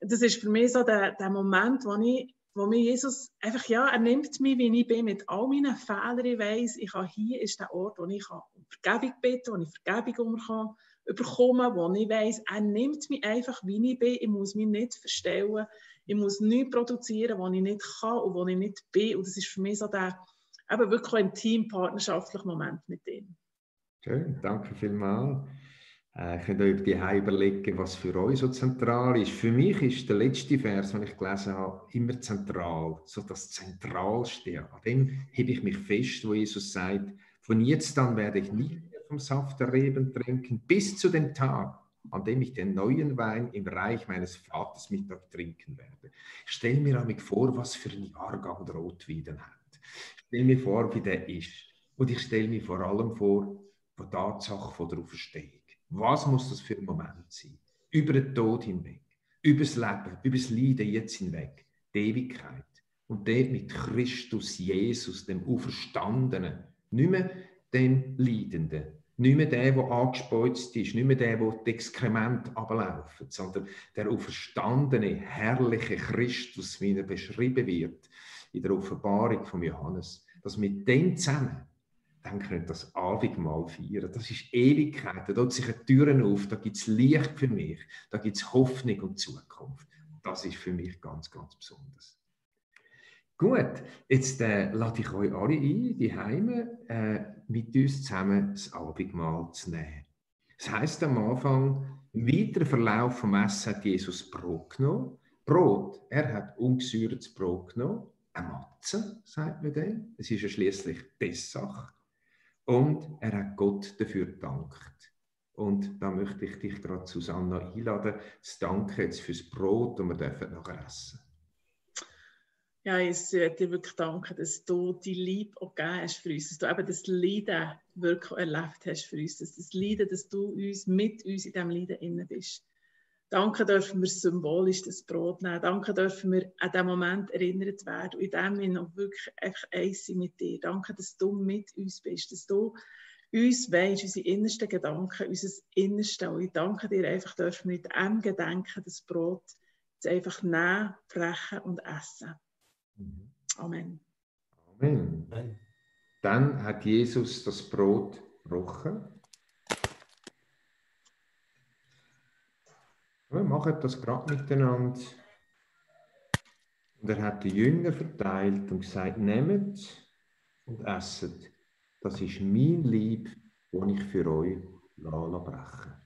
das ist für mich so der, der Moment, wo ich wo mir Jesus einfach, ja, er nimmt mich, wie ich bin, mit all meinen Fehlern. Ich weiss, ich kann, hier ist der Ort, wo ich um Vergebung bitten wo ich Vergebung kann bekommen, wo ich weiss, er nimmt mich einfach, wie ich bin. Ich muss mich nicht verstellen. Ich muss nichts produzieren, was ich nicht kann und wo ich nicht bin. Und das ist für mich so der eben wirklich ein teampartnerschaftlicher Moment mit ihm. Schön, danke vielmals. Äh, könnt ihr euch überlegen, was für euch so zentral ist. Für mich ist der letzte Vers, den ich gelesen habe, immer zentral. So das Zentralste. An dem hebe ich mich fest, wo Jesus sagt, von jetzt an werde ich nicht vom Saft der Reben trinken, bis zu dem Tag, an dem ich den neuen Wein im Reich meines Vaters mit euch trinken werde. Ich stelle mir damit vor, was für ein Jahrgang der Rotwein hat. Ich stelle mir vor, wie der ist. Und ich stelle mir vor allem vor, die Tatsache von der Auferstehung. Was muss das für ein Moment sein? Über den Tod hinweg, über das Leben, über das Leiden jetzt hinweg, die Ewigkeit. Und dort mit Christus Jesus, dem Auferstandenen, nicht mehr dem Leidenden, nicht mehr der, der angespeuzt ist, nicht mehr der, der die Exkremente ablaufen, sondern der auferstandene, herrliche Christus, wie er beschrieben wird in der Offenbarung von Johannes. Dass mit dem zusammen dann könnt das Abendmahl feiern. Das ist Ewigkeit. Da tut sich eine Türen auf, da gibt es Licht für mich, da gibt es Hoffnung und Zukunft. Das ist für mich ganz, ganz besonders. Gut, jetzt äh, lade ich euch alle ein, die Heime äh, mit uns zusammen das Abendmahl zu nehmen. Das heißt am Anfang, im weiteren Verlauf vom Essen hat Jesus Brot genommen. Brot, er hat ungesäuertes Brot genommen, eine Matze, sagt man dem. Es ist ja schließlich Pessach. Und er hat Gott dafür gedankt. Und da möchte ich dich gerade, Susanna, einladen, zu danken jetzt fürs Brot, das wir dürfen nachher essen ja, ich möchte dir wirklich danken, dass du die Liebe auch gegeben hast für uns, dass du eben das Leiden wirklich erlebt hast für uns, dass das Leiden, dass du uns mit uns in diesem Leiden inne bist. Danke dürfen wir symbolisch das Brot nehmen. Danke dürfen wir an diesen Moment erinnert werden und in dem wir noch wirklich einfach eins sind mit dir. Danke, dass du mit uns bist, dass du uns weisst, unsere innersten Gedanken, unser Innerste. Und ich danke dir einfach, dürfen wir mit dem Gedenken das Brot einfach nehmen, brechen und essen. Mhm. Amen. Amen. Amen. Dann hat Jesus das Brot gebrochen. Wir machen das gerade miteinander. Und er hat die Jünger verteilt und gesagt, nehmt und esset. Das ist mein Lieb, das ich für euch brechen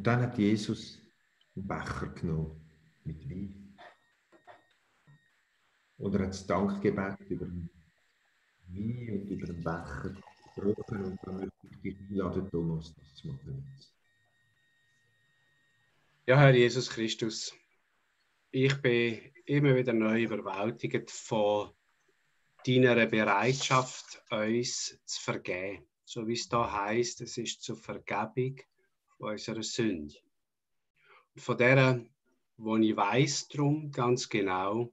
Und dann hat Jesus einen Becher genommen mit Wein. Oder hat das Dankgebet über den Wein und über den Becher gesprochen und dann möchte ich dich einladen, Thomas, das zu machen. Ja, Herr Jesus Christus, ich bin immer wieder neu überwältigt von deiner Bereitschaft, uns zu vergeben. So wie es da heißt, es ist zur Vergebung unserer Sünde. Und von der, wo ich weiß drum ganz genau,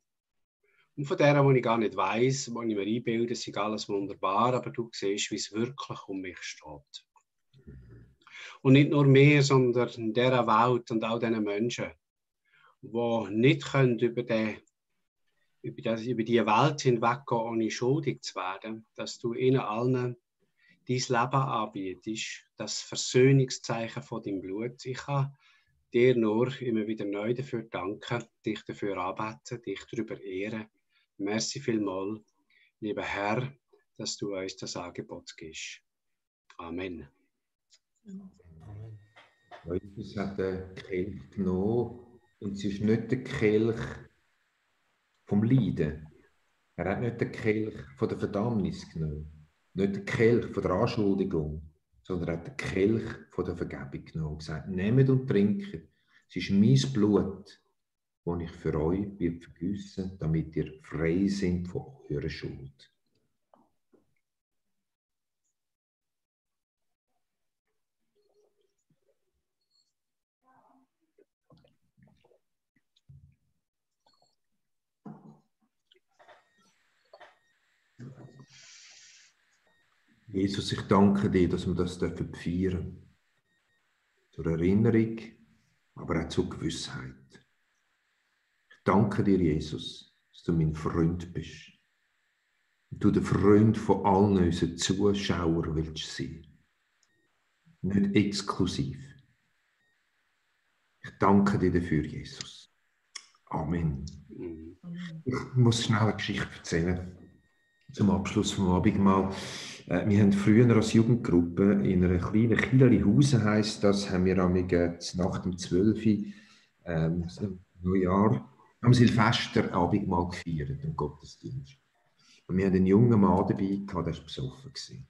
und von der, wo ich gar nicht weiß, wo ich mir einbilde, ist alles wunderbar, aber du siehst, wie es wirklich um mich steht. Und nicht nur mir, sondern in dieser Welt und all diesen Menschen, die nicht können über, die, über, das, über die Welt hinweggehen, ohne schuldig zu werden, dass du ihnen allen dein Leben anbietest, das Versöhnungszeichen von deinem Blut. Ich kann dir nur immer wieder neu dafür danken, dich dafür anbeten, dich darüber ehren Merci vielmals, lieber Herr, dass du uns das Angebot gibst. Amen. Amen. Jesus hat den Kelch genommen und es ist nicht der Kelch vom Leiden. Er hat nicht den Kelch von der Verdammnis genommen, nicht den Kelch von der Anschuldigung, sondern er hat den Kelch von der Vergebung genommen und gesagt: Nehmt und trinkt, es ist mein Blut, wo ich für euch wird vergüssen, damit ihr frei sind von eurer Schuld. Jesus, ich danke dir, dass wir das feiern dürfen. Zur Erinnerung, aber auch zur Gewissheit. Danke dir, Jesus, dass du mein Freund bist. Und du der Freund von allen unseren Zuschauern willst sein. Nicht exklusiv. Ich danke dir dafür, Jesus. Amen. Ich muss schnell eine Geschichte erzählen. Zum Abschluss vom Abendmahl. Äh, wir haben früher als Jugendgruppe in einer kleinen Kieleri Hause, heisst das, haben wir am nach dem 12. Ähm, Neujahr am Silvester Abendmahl gefeiert, im Gottesdienst. Und wir hatten einen jungen Mann dabei, der war besoffen.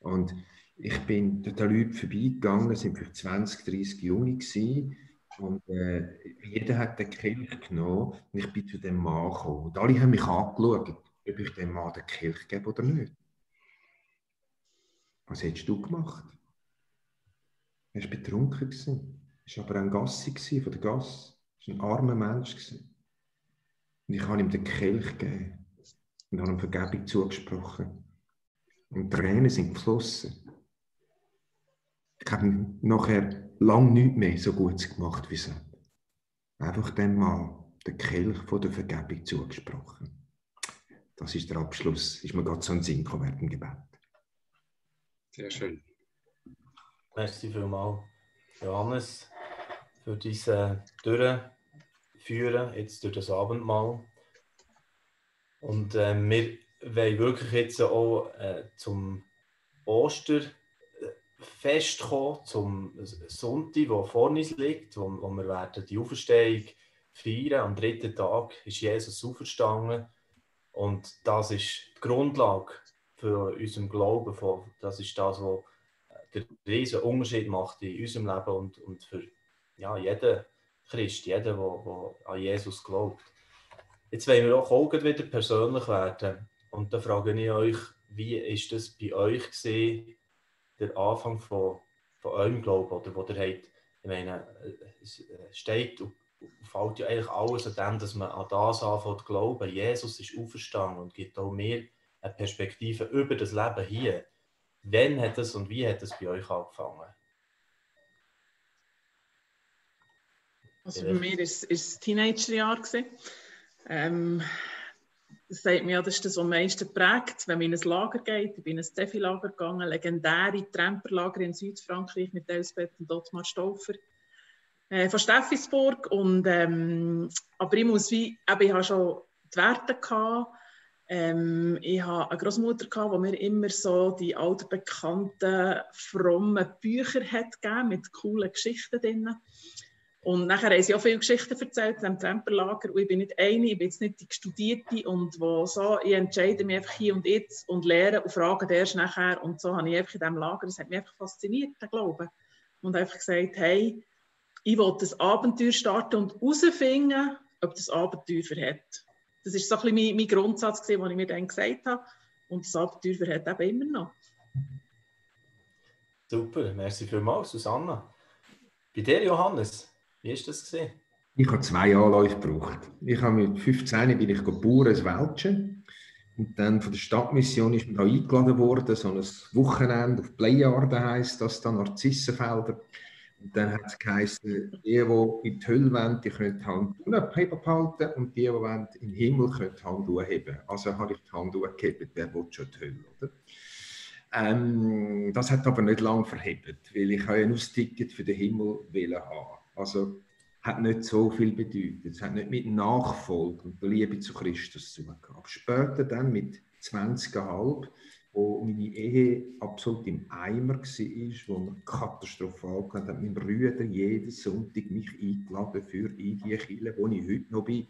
Und ich bin den Leuten vorbeigegangen, es waren vielleicht 20, 30 Junge. Und äh, jeder hat den Kelch genommen und ich bin zu dem Mann gekommen. Und alle haben mich angeschaut, ob ich dem Mann den Kelch gebe oder nicht. Was hättest du gemacht? Er war betrunken. Er war aber ein Gassi von der Gasse. Er war ein armer Mensch. Und ich habe ihm den Kelch gegeben und habe ihm Vergebung zugesprochen. Und Tränen sind geflossen. Ich habe nachher lang nichts mehr so gut gemacht wie so. Einfach dem mal den Kelch von der Vergebung zugesprochen. Das ist der Abschluss. Ist mir gerade so ein Sinn gekommen im Gebet. Sehr schön. Merci vielmals, Johannes, für diese Dürre führen, jetzt durch das Abendmahl. Und äh, wir wollen wirklich jetzt auch äh, zum Osterfest kommen, zum Sonntag, der vor uns liegt, wo, wo wir werden die Auferstehung feiern. Am dritten Tag ist Jesus auferstanden. Und das ist die Grundlage für unseren Glauben. Das ist das, was den riesen Unterschied macht in unserem Leben und, und für ja, jeden Christ, jeder, der an Jesus glaubt. Jetzt wollen wir auch, auch wieder persönlich werden. Und da frage ich euch, wie ist das bei euch gesehen, der Anfang von, von eurem Glauben oder wo ihr habt, ich meine, es steht und fällt ja eigentlich alles an dem, dass man an das anfängt zu glauben. Jesus ist auferstanden und gibt auch mir eine Perspektive über das Leben hier. Wann hat das und wie hat das bei euch angefangen? Also bei mir war es das Teenagerjahr. Ähm, das sagt mir das ist das, was am meisten prägt, wenn man in ein Lager geht. Ich bin in ein Steffi-Lager gegangen, legendäre Tramperlager in Südfrankreich mit Elsbeth und Ottmar Stauffer äh, von Steffisburg. Und, ähm, aber ich muss wie, eben, ich habe schon die Werte gehabt. Ähm, ich habe eine Großmutter die mir immer so die alten bekannten frommen Bücher hat gegeben, mit coolen Geschichten drin. Und nachher haben sie auch viele Geschichten erzählt im Tremperlager. Und ich bin nicht eine, ich bin jetzt nicht die Studierte und wo so, ich entscheide mich einfach hier und jetzt und lehre und frage erst nachher. Und so habe ich einfach in diesem Lager, das hat mich einfach fasziniert, der Glaube. Und einfach gesagt, hey, ich will das Abenteuer starten und herausfinden, ob das Abenteuer verhält. Das war so ein bisschen mein, mein Grundsatz, den ich mir dann gesagt habe. Und das Abenteuer verhält eben immer noch. Super, merci vielmals, Susanna. Bei dir, Johannes, wie ist das gesehen? Ich habe zwei Anläufe gebraucht. Ich habe mit 15 bin ich geboren, ein Welschen. Und dann von der Stadtmission ist mir da eingeladen worden, so ein Wochenende auf Playarden heisst das, dann Narzissenfelder. Und dann hat es geheißen, die, die in die Hölle wollen, die können die Hand behalten und die, die wollen, in den Himmel können die Hand heben. Also habe ich die Hand hochgehebt, wer will schon die Hölle, oder? Ähm, das hat aber nicht lange verhebt, weil ich ein Austicket für den Himmel haben. Also hat nicht so viel bedeutet. Es hat nicht mit Nachfolge und der Liebe zu Christus zu tun gehabt. Später dann mit 20,5 wo meine Ehe absolut im Eimer war, wo man katastrophal war, hat mein Brüder jeden Sonntag mich eingeladen für in die Kirche, wo ich heute noch bin.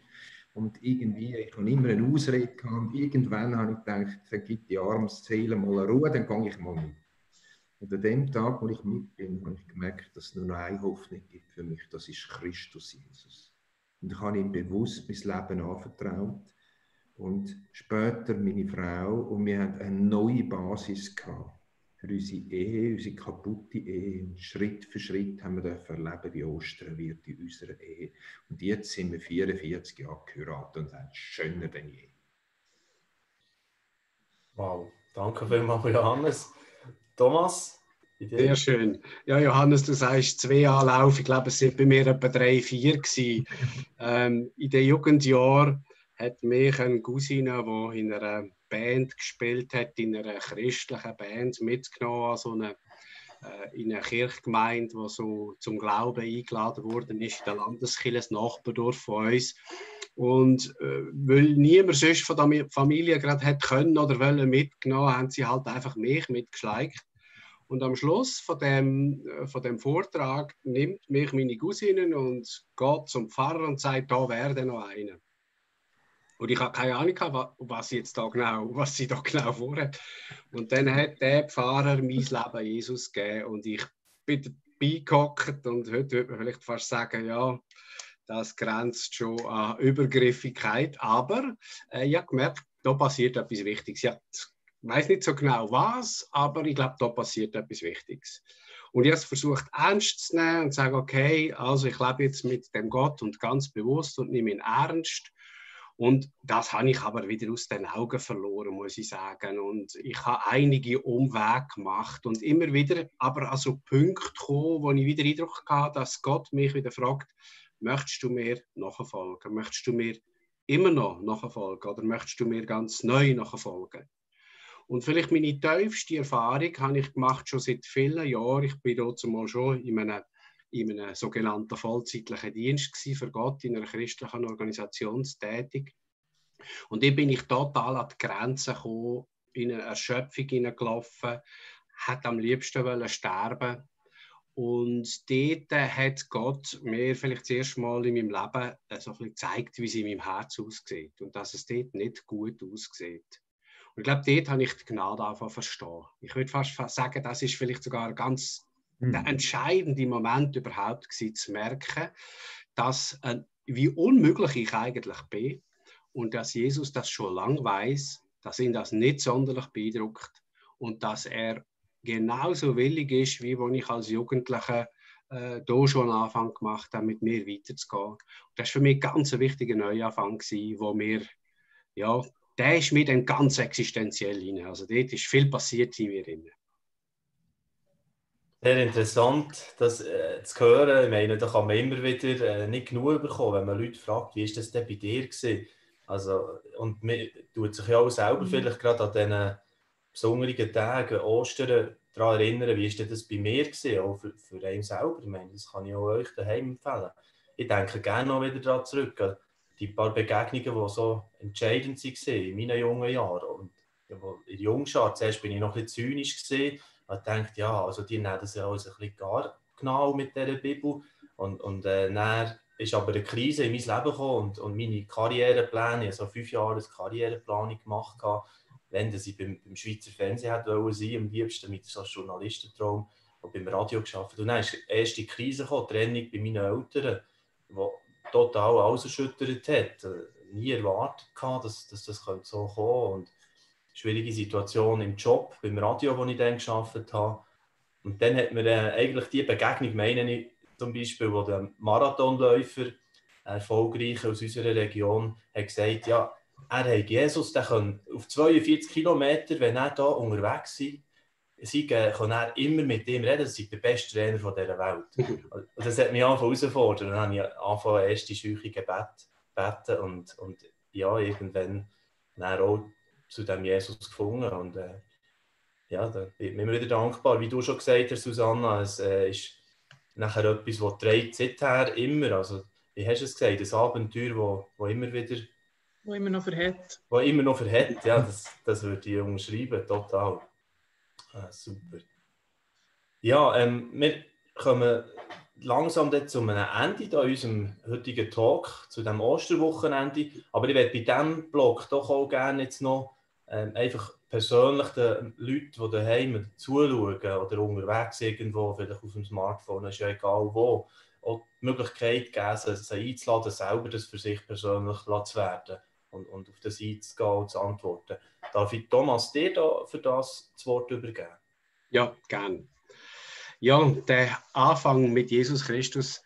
Und irgendwie, ich habe immer eine Ausrede gehabt irgendwann habe ich gedacht, dann gibt die Armszähle mal eine Ruhe, dann gehe ich mal mit. Und an dem Tag, wo ich mit bin, habe ich gemerkt, dass es nur noch eine Hoffnung gibt für mich, das ist Christus Jesus. Und ich habe ihm bewusst mein Leben anvertraut und später meine Frau und wir hatten eine neue Basis gehabt für unsere Ehe, unsere kaputte Ehe. Und Schritt für Schritt haben wir erleben, wie Ostern wird in unserer Ehe. Und jetzt sind wir 44 Jahre geheiratet und haben schöner denn je. Wow, danke vielmals, Johannes. Thomas? Sehr schön. Ja, Johannes, du sagst zwei Anlauf. Ich glaube, es sind bei mir etwa drei, vier gewesen. ähm, in den Jugendjahren hat mich eine Cousine, die in einer Band gespielt hat, in einer christlichen Band, mitgenommen an so eine, äh, in eine Kirchgemeinde, die so zum Glauben eingeladen worden ist, in der Landeskirche, ein Nachbardorf von uns. Und äh, weil niemand sonst von der Familie gerade hat können oder wollen mitgenommen, haben sie halt einfach mich mitgeschleicht. Und am Schluss von dem, äh, von dem Vortrag nimmt mich meine Cousine und geht zum Pfarrer und sagt, da wäre noch einer. Und ich habe keine Ahnung, was, jetzt da genau, was sie da genau vorhat. Und dann hat der Pfarrer mein Leben Jesus gegeben und ich bin dabei und heute würde man vielleicht fast sagen, ja, das grenzt schon an Übergriffigkeit. Aber äh, ich habe gemerkt, da passiert etwas Wichtiges. Ich weiß nicht so genau was, aber ich glaube, da passiert etwas Wichtiges. Und ich habe es versucht ernst zu nehmen und zu sagen, okay, also ich lebe jetzt mit dem Gott und ganz bewusst und nehme ihn ernst und das habe ich aber wieder aus den Augen verloren, muss ich sagen. Und ich habe einige Umwege gemacht und immer wieder aber an so Punkte gekommen, wo ich wieder Eindruck hatte, dass Gott mich wieder fragt, möchtest du mir nachfolgen? Möchtest du mir immer noch nachfolgen oder möchtest du mir ganz neu nachfolgen? Und vielleicht meine tiefste Erfahrung habe ich gemacht schon seit vielen Jahren. Ich bin dort mal schon in einem in einem sogenannten vollzeitlichen Dienst für Gott in einer christlichen Organisation tätig. Und dann bin ich total an die Grenze gekommen, in eine Erschöpfung hineingelaufen, hat am liebsten wollen sterben. Und dort hat Gott mir vielleicht das erste Mal in meinem Leben so ein bisschen gezeigt, wie es in meinem Herz aussieht und dass es dort nicht gut aussieht. Und ich glaube, dort habe ich die Gnade angefangen verstehen. Ich würde fast sagen, das ist vielleicht sogar ganz der entscheidende Moment überhaupt gewesen, zu merken, dass, äh, wie unmöglich ich eigentlich bin und dass Jesus das schon lang weiß, dass ihn das nicht sonderlich beeindruckt und dass er genauso willig ist, wie wenn ich als Jugendlicher äh, da schon einen Anfang gemacht habe, mit mir weiterzugehen. Und das war für mich ganz ein wichtiger Neuanfang, wo mir, ja, der ist mir dann ganz existenziell rein. Also dort ist viel passiert in mir drin. Sehr interessant, das äh, zu hören. Ich meine, da kann man immer wieder äh, nicht genug bekommen, wenn man Leute fragt, wie ist das denn bei dir gewesen? Also, und man tut sich ja auch selber mhm. vielleicht gerade an diesen besonderen Tagen, Ostern, daran erinnern, wie ist das bei mir gewesen, auch für, für einen selber. Ich meine, das kann ich auch euch daheim empfehlen. Ich denke gerne noch wieder daran zurück, an die paar Begegnungen, die so entscheidend waren in meinen jungen Jahren. Und in der Jungschar, zuerst bin ich noch ein bisschen zynisch gesehen und dachte, ja, also die nehmen das ja alles ein bisschen gar genau mit dieser Bibel. Und, und äh, dann ist aber eine Krise in mein Leben gekommen und, und meine Karrierepläne, ich so fünf Jahre Karriereplanung gemacht, wenn ich beim, beim Schweizer Fernsehen hätte sein, am liebsten mit so einem Journalistentraum und beim Radio geschafft. Und dann ist die erste Krise gekommen, Trennung bei meinen Eltern, die total alles erschüttert hat. Äh, nie erwartet, dass, dass das so kommen könnte. Schwierige Situation im Job, beim Radio, wo ich dann geschafft habe. Und dann hat mir äh, eigentlich die Begegnung, meine ich zum Beispiel, wo der Marathonläufer, erfolgreich aus unserer Region, hat gesagt, ja, er hat Jesus, der kann auf 42 Kilometer, wenn er da unterwegs ist, sie kann er immer mit ihm reden, das ist der beste Trainer dieser Welt. Und das hat mich angefangen herausfordern. Dann habe ich angefangen, erste scheuche Gebet beten und, und ja, irgendwann dann auch zu dem Jesus gefunden. Und äh, ja, da bin ich mir wieder dankbar. Wie du schon gesagt hast, Susanna, es äh, ist nachher etwas, das trägt seither immer. Also, wie hast du es gesagt, ein Abenteuer, wo, wo immer wieder wo immer noch verhält. Wo immer noch verhält, ja, das, das würde ich umschreiben, total. Ah, super. Ja, ähm, wir kommen langsam zu einem Ende in unserem heutigen Talk, zu dem Osterwochenende. Aber ich werde bei diesem Blog doch auch gerne jetzt noch ähm, einfach persönlich den Leuten, die daheim zuschauen oder unterwegs irgendwo, vielleicht auf dem Smartphone, ist ja egal wo, auch die Möglichkeit geben, sie einzuladen, selber das für sich persönlich zu werden und, und auf das einzugehen zu antworten. Darf ich Thomas dir da für das das Wort übergeben? Ja, gern. Ja, der Anfang mit Jesus Christus,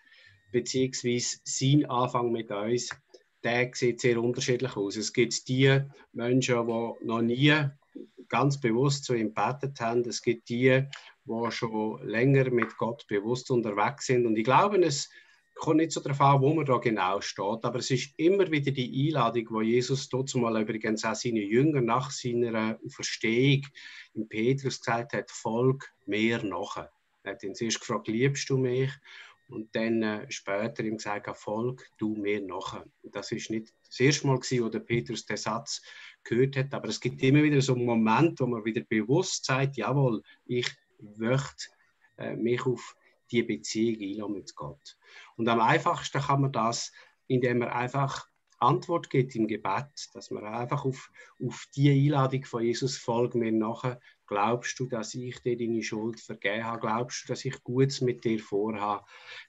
beziehungsweise sein Anfang mit uns, der sieht sehr unterschiedlich aus. Es gibt die Menschen, die noch nie ganz bewusst ihm gebetet haben. Es gibt die, die schon länger mit Gott bewusst unterwegs sind. Und ich glaube, es kommt nicht so darauf an, wo man da genau steht, aber es ist immer wieder die Einladung, wo Jesus dort mal übrigens auch seine Jünger nach seiner Verstehung in Petrus gesagt hat, folg mir nachher. Er hat ihn zuerst gefragt, liebst du mich? Und dann äh, später ihm gesagt, folg du mir nachher. Das ist nicht das erste Mal gewesen, wo der Petrus den Satz gehört hat, aber es gibt immer wieder so einen Moment, wo man wieder bewusst sagt, jawohl, ich möchte äh, mich auf die Beziehung einlassen mit Gott. Und am einfachsten kann man das, indem man einfach Antwort gibt im Gebet, dass man einfach auf, auf die Einladung von Jesus folgt mir nachher. Glaubst du, dass ich dir deine Schuld vergeben habe? Glaubst du, dass ich Gutes mit dir vorhabe?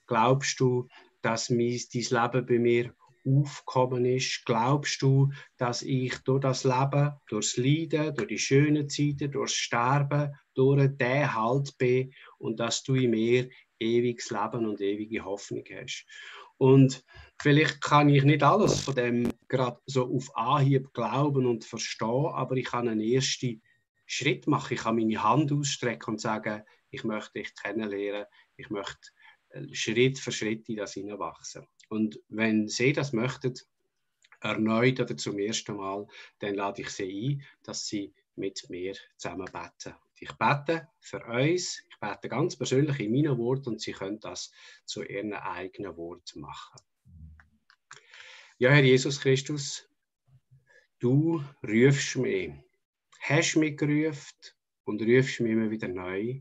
Glaubst du, dass mein, dein Leben bei mir aufgekommen ist? Glaubst du, dass ich durch das Leben, durchs Leiden, durch die schönen Zeiten, durchs Sterben, durch den Halt bin und dass du in mir ewiges Leben und ewige Hoffnung hast. Und vielleicht kann ich nicht alles von dem gerade so auf Anhieb glauben und verstehen, aber ich kann einen ersten Schritt machen. Ich kann meine Hand ausstrecken und sagen, ich möchte dich kennenlernen, ich möchte äh, Schritt für Schritt in das hineinwachsen. Und wenn Sie das möchten, erneut oder zum ersten Mal, dann lade ich Sie ein, dass Sie mit mir zusammen beten. Ich bete für uns, bete ganz persönlich in meinen Worten und Sie können das zu Ihren eigenen Worten machen. Ja, Herr Jesus Christus, du rufst mich, hast mich gerufen und rufst mich immer wieder neu,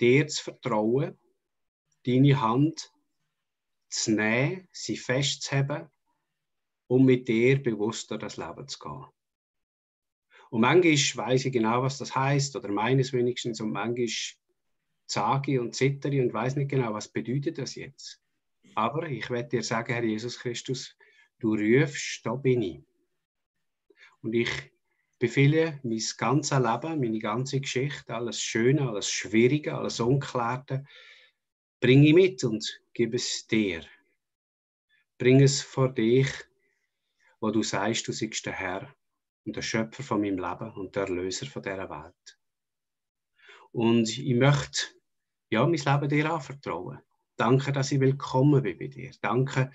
dir zu vertrauen, deine Hand zu nehmen, sie festzuheben und mit dir bewusster das Leben zu gehen. Und manchmal weiß ich genau, was das heißt, oder meines wenigstens, und manchmal sage und zittere und weiß nicht genau, was bedeutet das jetzt. Aber ich werde dir sagen, Herr Jesus Christus, du rufst, da bin ich. Und ich befehle mein ganzes Leben, meine ganze Geschichte, alles Schöne, alles Schwierige, alles Unklärte, bringe ich mit und gebe es dir. Bring es vor dich, wo du sagst, du seist der Herr und der Schöpfer von meinem Leben und der Erlöser von dieser Welt. Und ich möchte ja, mein Leben dir anvertrauen. Danke, dass ich willkommen bin bei dir. Danke,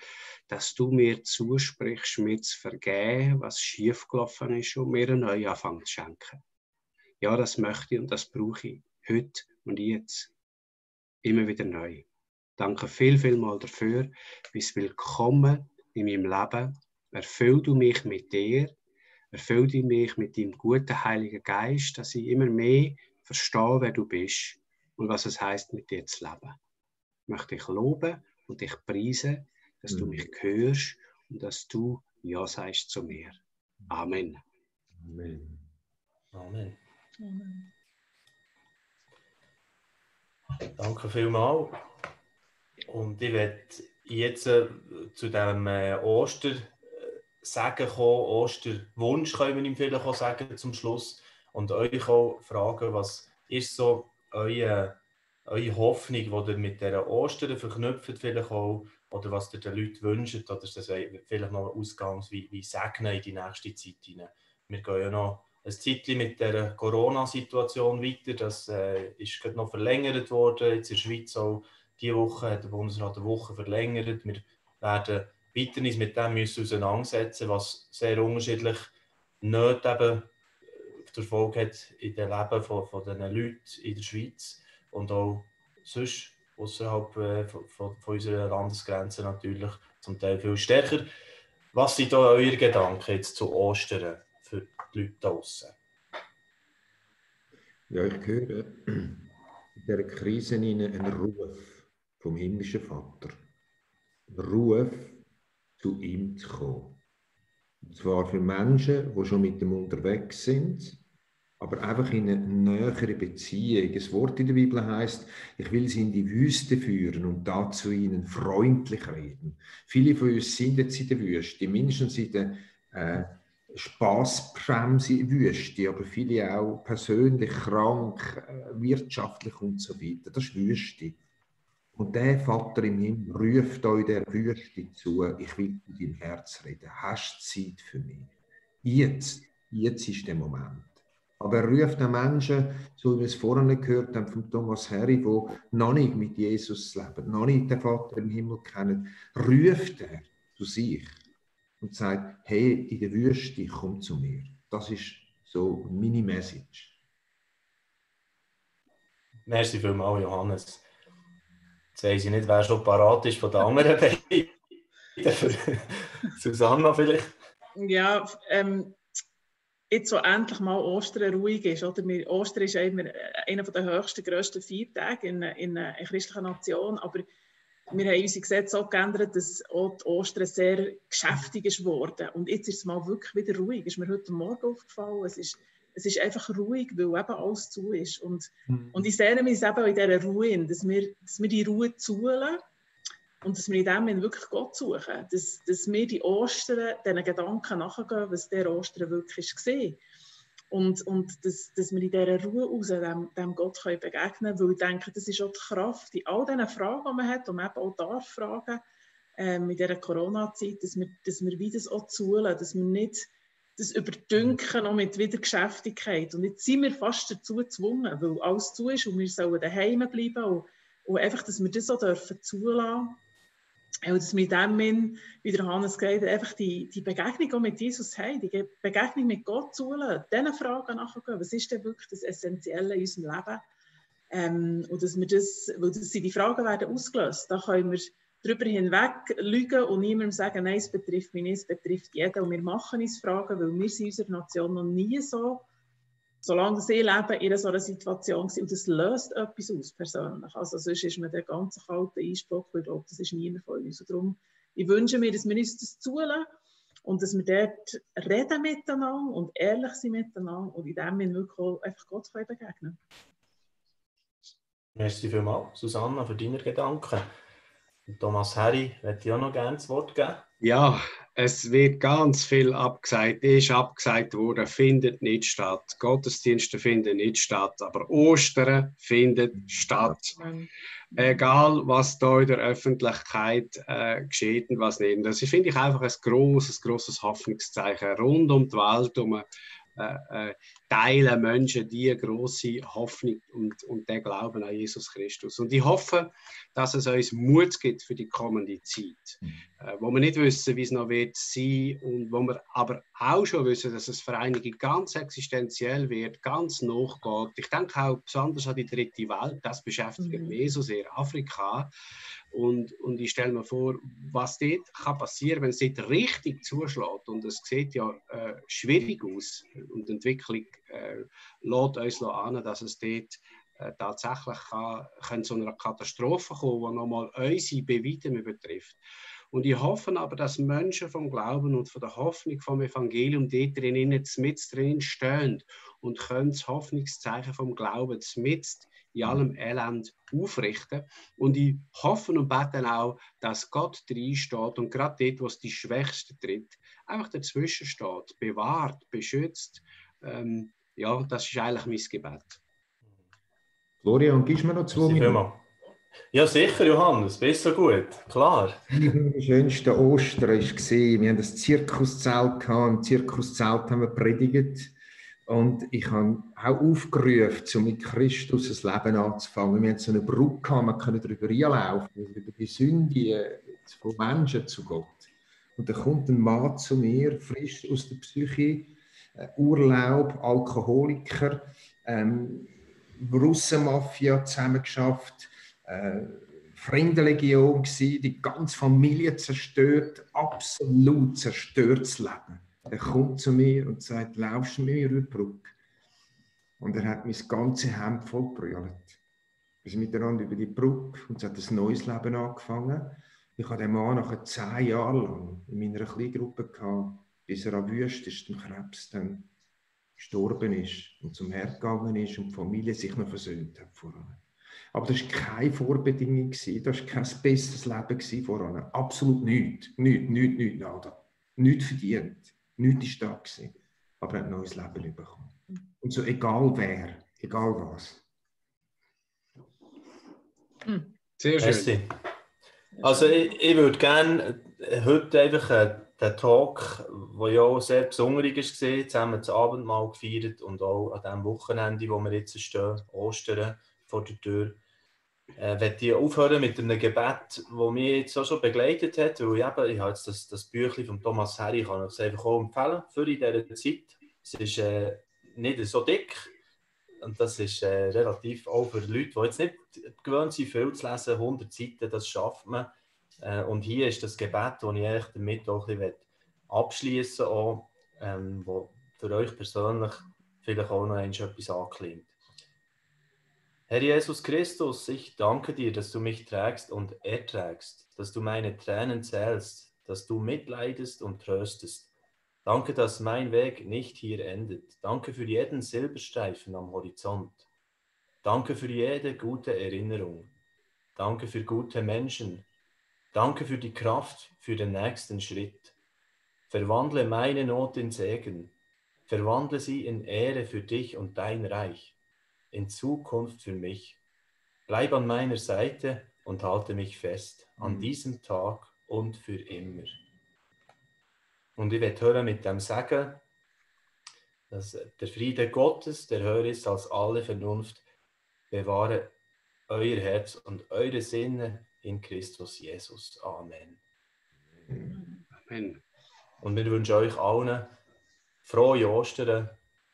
dass du mir zusprichst, mir zu vergeben, was schiefgelaufen ist und mir einen Neuanfang zu schenken. Ja, das möchte ich und das brauche ich heute und jetzt. Immer wieder neu. Danke viel, viel mal dafür. Bist willkommen in meinem Leben. Erfüll du mich mit dir. Erfüll du mich mit deinem guten Heiligen Geist, dass ich immer mehr verstehe, wer du bist und was es heißt, mit dir zu leben möchte ich loben und dich preisen, dass mhm. du mich hörst und dass du Ja sagst zu mir. Amen. Amen. Amen. Amen. Danke vielmals. Und ich werde jetzt äh, zu dem äh, Oster sagen kommen, Osterwunsch können wir ihm vielleicht auch sagen zum Schluss und euch auch fragen, was ist so euer eure Hoffnung, die ihr mit dieser Ostern verknüpft, vielleicht auch, oder was ihr den Leuten wünscht, oder das vielleicht noch Ausgangs wie, wie segnen in die nächste Zeit hinein. Wir gehen ja noch ein Zeitchen mit der Corona-Situation weiter. Das äh, ist gerade noch verlängert worden. Jetzt in der Schweiz auch diese Woche hat der Bundesrat eine Woche verlängert. Wir werden weiter uns mit dem müssen auseinandersetzen, was sehr unterschiedlich nicht eben der Folge hat in dem Leben von, von den Leuten in der Schweiz und auch sonst außerhalb äh, von, von, unserer Landesgrenze natürlich zum Teil viel stärker. Was sind da eure Gedanken jetzt zu Ostern für die Leute draußen? Ja, ich höre in dieser Krise einen Ruf vom himmlischen Vater. Ein Ruf, zu ihm zu kommen. Und zwar für Menschen, die schon mit ihm unterwegs sind, aber einfach in eine nähere Beziehung. Das Wort in der Bibel heißt, ich will sie in die Wüste führen und da zu ihnen freundlich reden. Viele von uns sind jetzt in der Wüste, mindestens in der äh, Spaßbremse Wüste, aber viele auch persönlich krank, äh, wirtschaftlich und so weiter. Das ist Wüste. Und der Vater im Himmel ruft euch der Wüste zu, ich will in dein Herz reden. Hast Zeit für mich? Jetzt, jetzt ist der Moment. Aber er ruft den Menschen, so wie wir es vorhin gehört haben von Thomas Harry, die noch nicht mit Jesus leben, noch nicht den Vater im Himmel kennen, ruft er zu sich und sagt, hey, in der Wüste, komm zu mir. Das ist so meine Message. Merci vielmals, Johannes. Jetzt weiß ich nicht, wer schon parat ist von den anderen beiden. Susanna vielleicht? Ja, ähm, jetzt so endlich mal Ostern ruhig ist. Oder? Ostern ist ja immer einer der höchsten, grössten Feiertage in, in einer christlichen Nation, aber wir haben unsere Gesetze auch geändert, dass auch die Ostern sehr geschäftig ist geworden. Und jetzt ist es mal wirklich wieder ruhig. Ist mir heute Morgen aufgefallen. Es ist, es ist einfach ruhig, weil eben alles zu ist. Und, mhm. und ich sehe mich eben in dieser Ruhe, dass wir, dass wir die Ruhe zulassen und dass wir in dem Moment wirklich Gott suchen. Dass, dass wir die Ostern, diesen Gedanken nachgehen, was der Ostern wirklich war. Und, und dass, dass wir in dieser Ruhe raus dem, dem Gott können begegnen können, weil ich denke, das ist auch die Kraft in all diesen Fragen, die man hat, und man eben auch darf fragen, ähm, in dieser Corona-Zeit, dass wir, dass wir wieder das auch zulassen, dass wir nicht das überdünken noch mit Wiedergeschäftigkeit. Und jetzt sind wir fast dazu gezwungen, weil alles zu ist und wir sollen daheim bleiben und, und einfach, dass wir das auch dürfen zulassen und dass wir in dem Sinn, wie der Hannes gesagt hat, einfach die, die Begegnung mit Jesus haben, die Begegnung mit Gott zulassen, diesen Fragen nachgehen, was ist denn wirklich das Essentielle in unserem Leben? Ähm, und dass wir das, weil das die Fragen werden ausgelöst, da können wir darüber hinweg lügen und niemandem sagen, nein, es betrifft mich nicht, es betrifft jeden. Und wir machen uns Fragen, weil wir sind in unserer Nation noch nie so solange sie leben in so einer Situation und das löst etwas aus, persönlich. Also sonst ist man der ganze kalte Einspruch, weil glaube, das ist niemand von uns. Und darum, ich wünsche mir, dass wir uns das zulassen und dass wir dort reden miteinander und ehrlich sind miteinander und in dem Sinne wirklich einfach Gott können begegnen Merci vielmals, Susanna, für deine Gedanken. Thomas Harry, möchte ich auch noch gerne das Wort geben? Ja, es wird ganz viel abgesagt, ist abgesagt worden, findet nicht statt. Gottesdienste finden nicht statt, aber Ostern findet statt. Egal, was da in der Öffentlichkeit äh, geschieht und was nicht. Das finde ich einfach ein großes, großes Hoffnungszeichen rund um die Welt, um äh, äh, teilen Menschen die große Hoffnung und, und den Glauben an Jesus Christus. Und ich hoffe, dass es uns Mut gibt für die kommende Zeit, mhm. äh, wo wir nicht wissen, wie es noch wird sein und wo wir aber auch schon wissen, dass es für einige ganz existenziell wird, ganz nachgeht. Ich denke auch besonders an die dritte Welt, das beschäftigt mhm. mich so sehr, Afrika. Und, und ich stelle mir vor, was dort kann passieren, wenn es dort richtig zuschlägt. Und es sieht ja äh, schwierig aus. Und die Entwicklung äh, lässt uns an, dass es dort äh, tatsächlich kann, kann zu einer Katastrophe kommen, die nochmal unsere Beweidung betrifft. Und ich hoffe aber, dass Menschen vom Glauben und von der Hoffnung vom Evangelium dort drinnen mit drin stehen und können das Hoffnungszeichen vom Glauben mit in allem Elend aufrichten. Und ich hoffe und bete auch, dass Gott drin steht und gerade dort, wo es die Schwächste tritt, einfach dazwischen steht, bewahrt, beschützt. Ähm, ja, das ist eigentlich mein Gebet. Florian, gibst du mir noch zwei Minuten? Ja, sicher, Johannes, besser gut, klar. Das schönste Ostern war, wir haben das Zirkuszelt gehabt, im Zirkuszelt haben wir predigt und ich habe auch aufgerufen, um mit Christus ein Leben anzufangen. Wir hatten so eine Brücke, man konnte darüber hinlaufen, über die Sünde von Menschen zu Gott. Und dann kommt ein Mann zu mir, frisch aus der Psyche, äh, Urlaub, Alkoholiker, ähm, Russenmafia zusammengeschafft, äh, Fremdenlegion gewesen, die ganze Familie zerstört, absolut zerstörtes Leben. Er kommt zu mir und sagt, laufst du mir über die Brücke? Und er hat mein ganzes Hemd voll gebrüllt. Wir sind miteinander über die Brücke und es hat ein neues Leben angefangen. Ich habe den Mann nachher zehn Jahre lang in meiner Kleingruppe gehabt, bis er am wüstesten Krebs dann gestorben ist und zum Herz gegangen ist und die Familie sich noch versöhnt hat voran. Aber das war keine Vorbedingung, das war kein besseres Leben voran. Absolut nichts. Nichts, nichts, nichts. Nichts verdient. Nichts war da. Gewesen, aber er hat ein neues Leben bekommen. Und so egal wer, egal was. Hm. Sehr schön. Also ich, ich würde gerne heute einfach äh, den Talk, der ja auch sehr besonders war, zusammen das Abendmahl gefeiert und auch an dem Wochenende, wo wir jetzt stehen, Ostern vor der Tür, äh, werde ich aufhören mit einem Gebet, das mich jetzt auch schon begleitet hat. Weil ich, eben, ich habe jetzt das, das Büchlein von Thomas Harry, ich kann es einfach auch empfehlen für in dieser Zeit. Es ist äh, nicht so dick und das ist äh, relativ auch für Leute, die jetzt nicht gewöhnt sind, viel zu lesen, 100 Seiten, das schafft man. Äh, und hier ist das Gebet, das ich eigentlich damit auch ein bisschen abschließen will, ähm, wo für euch persönlich vielleicht auch noch etwas anklingt. Herr Jesus Christus, ich danke dir, dass du mich trägst und erträgst, dass du meine Tränen zählst, dass du mitleidest und tröstest. Danke, dass mein Weg nicht hier endet. Danke für jeden Silberstreifen am Horizont. Danke für jede gute Erinnerung. Danke für gute Menschen. Danke für die Kraft für den nächsten Schritt. Verwandle meine Not in Segen. Verwandle sie in Ehre für dich und dein Reich in Zukunft für mich. Bleib an meiner Seite und halte mich fest an mhm. diesem Tag und für immer. Und ich werde hören mit dem Sagen, dass der Friede Gottes, der höher ist als alle Vernunft, bewahre euer Herz und eure Sinne in Christus Jesus. Amen. Amen. Und wir wünschen euch allen frohe Ostern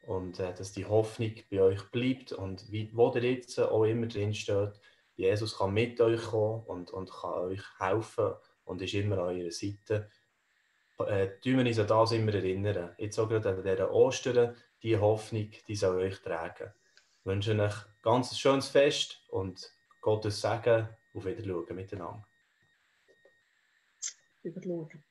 und äh, dass die Hoffnung bei euch bleibt und wie, wo ihr jetzt auch immer drin steht, Jesus kann mit euch kommen und, und kann euch helfen und ist immer an eurer Seite. Äh, tun wir uns an das immer erinnern. Jetzt auch gerade an dieser Ostern, die Hoffnung, die soll euch tragen. Ich wünsche euch ein ganz schönes Fest und Gottes Segen auf Wiedersehen miteinander. Wiedersehen.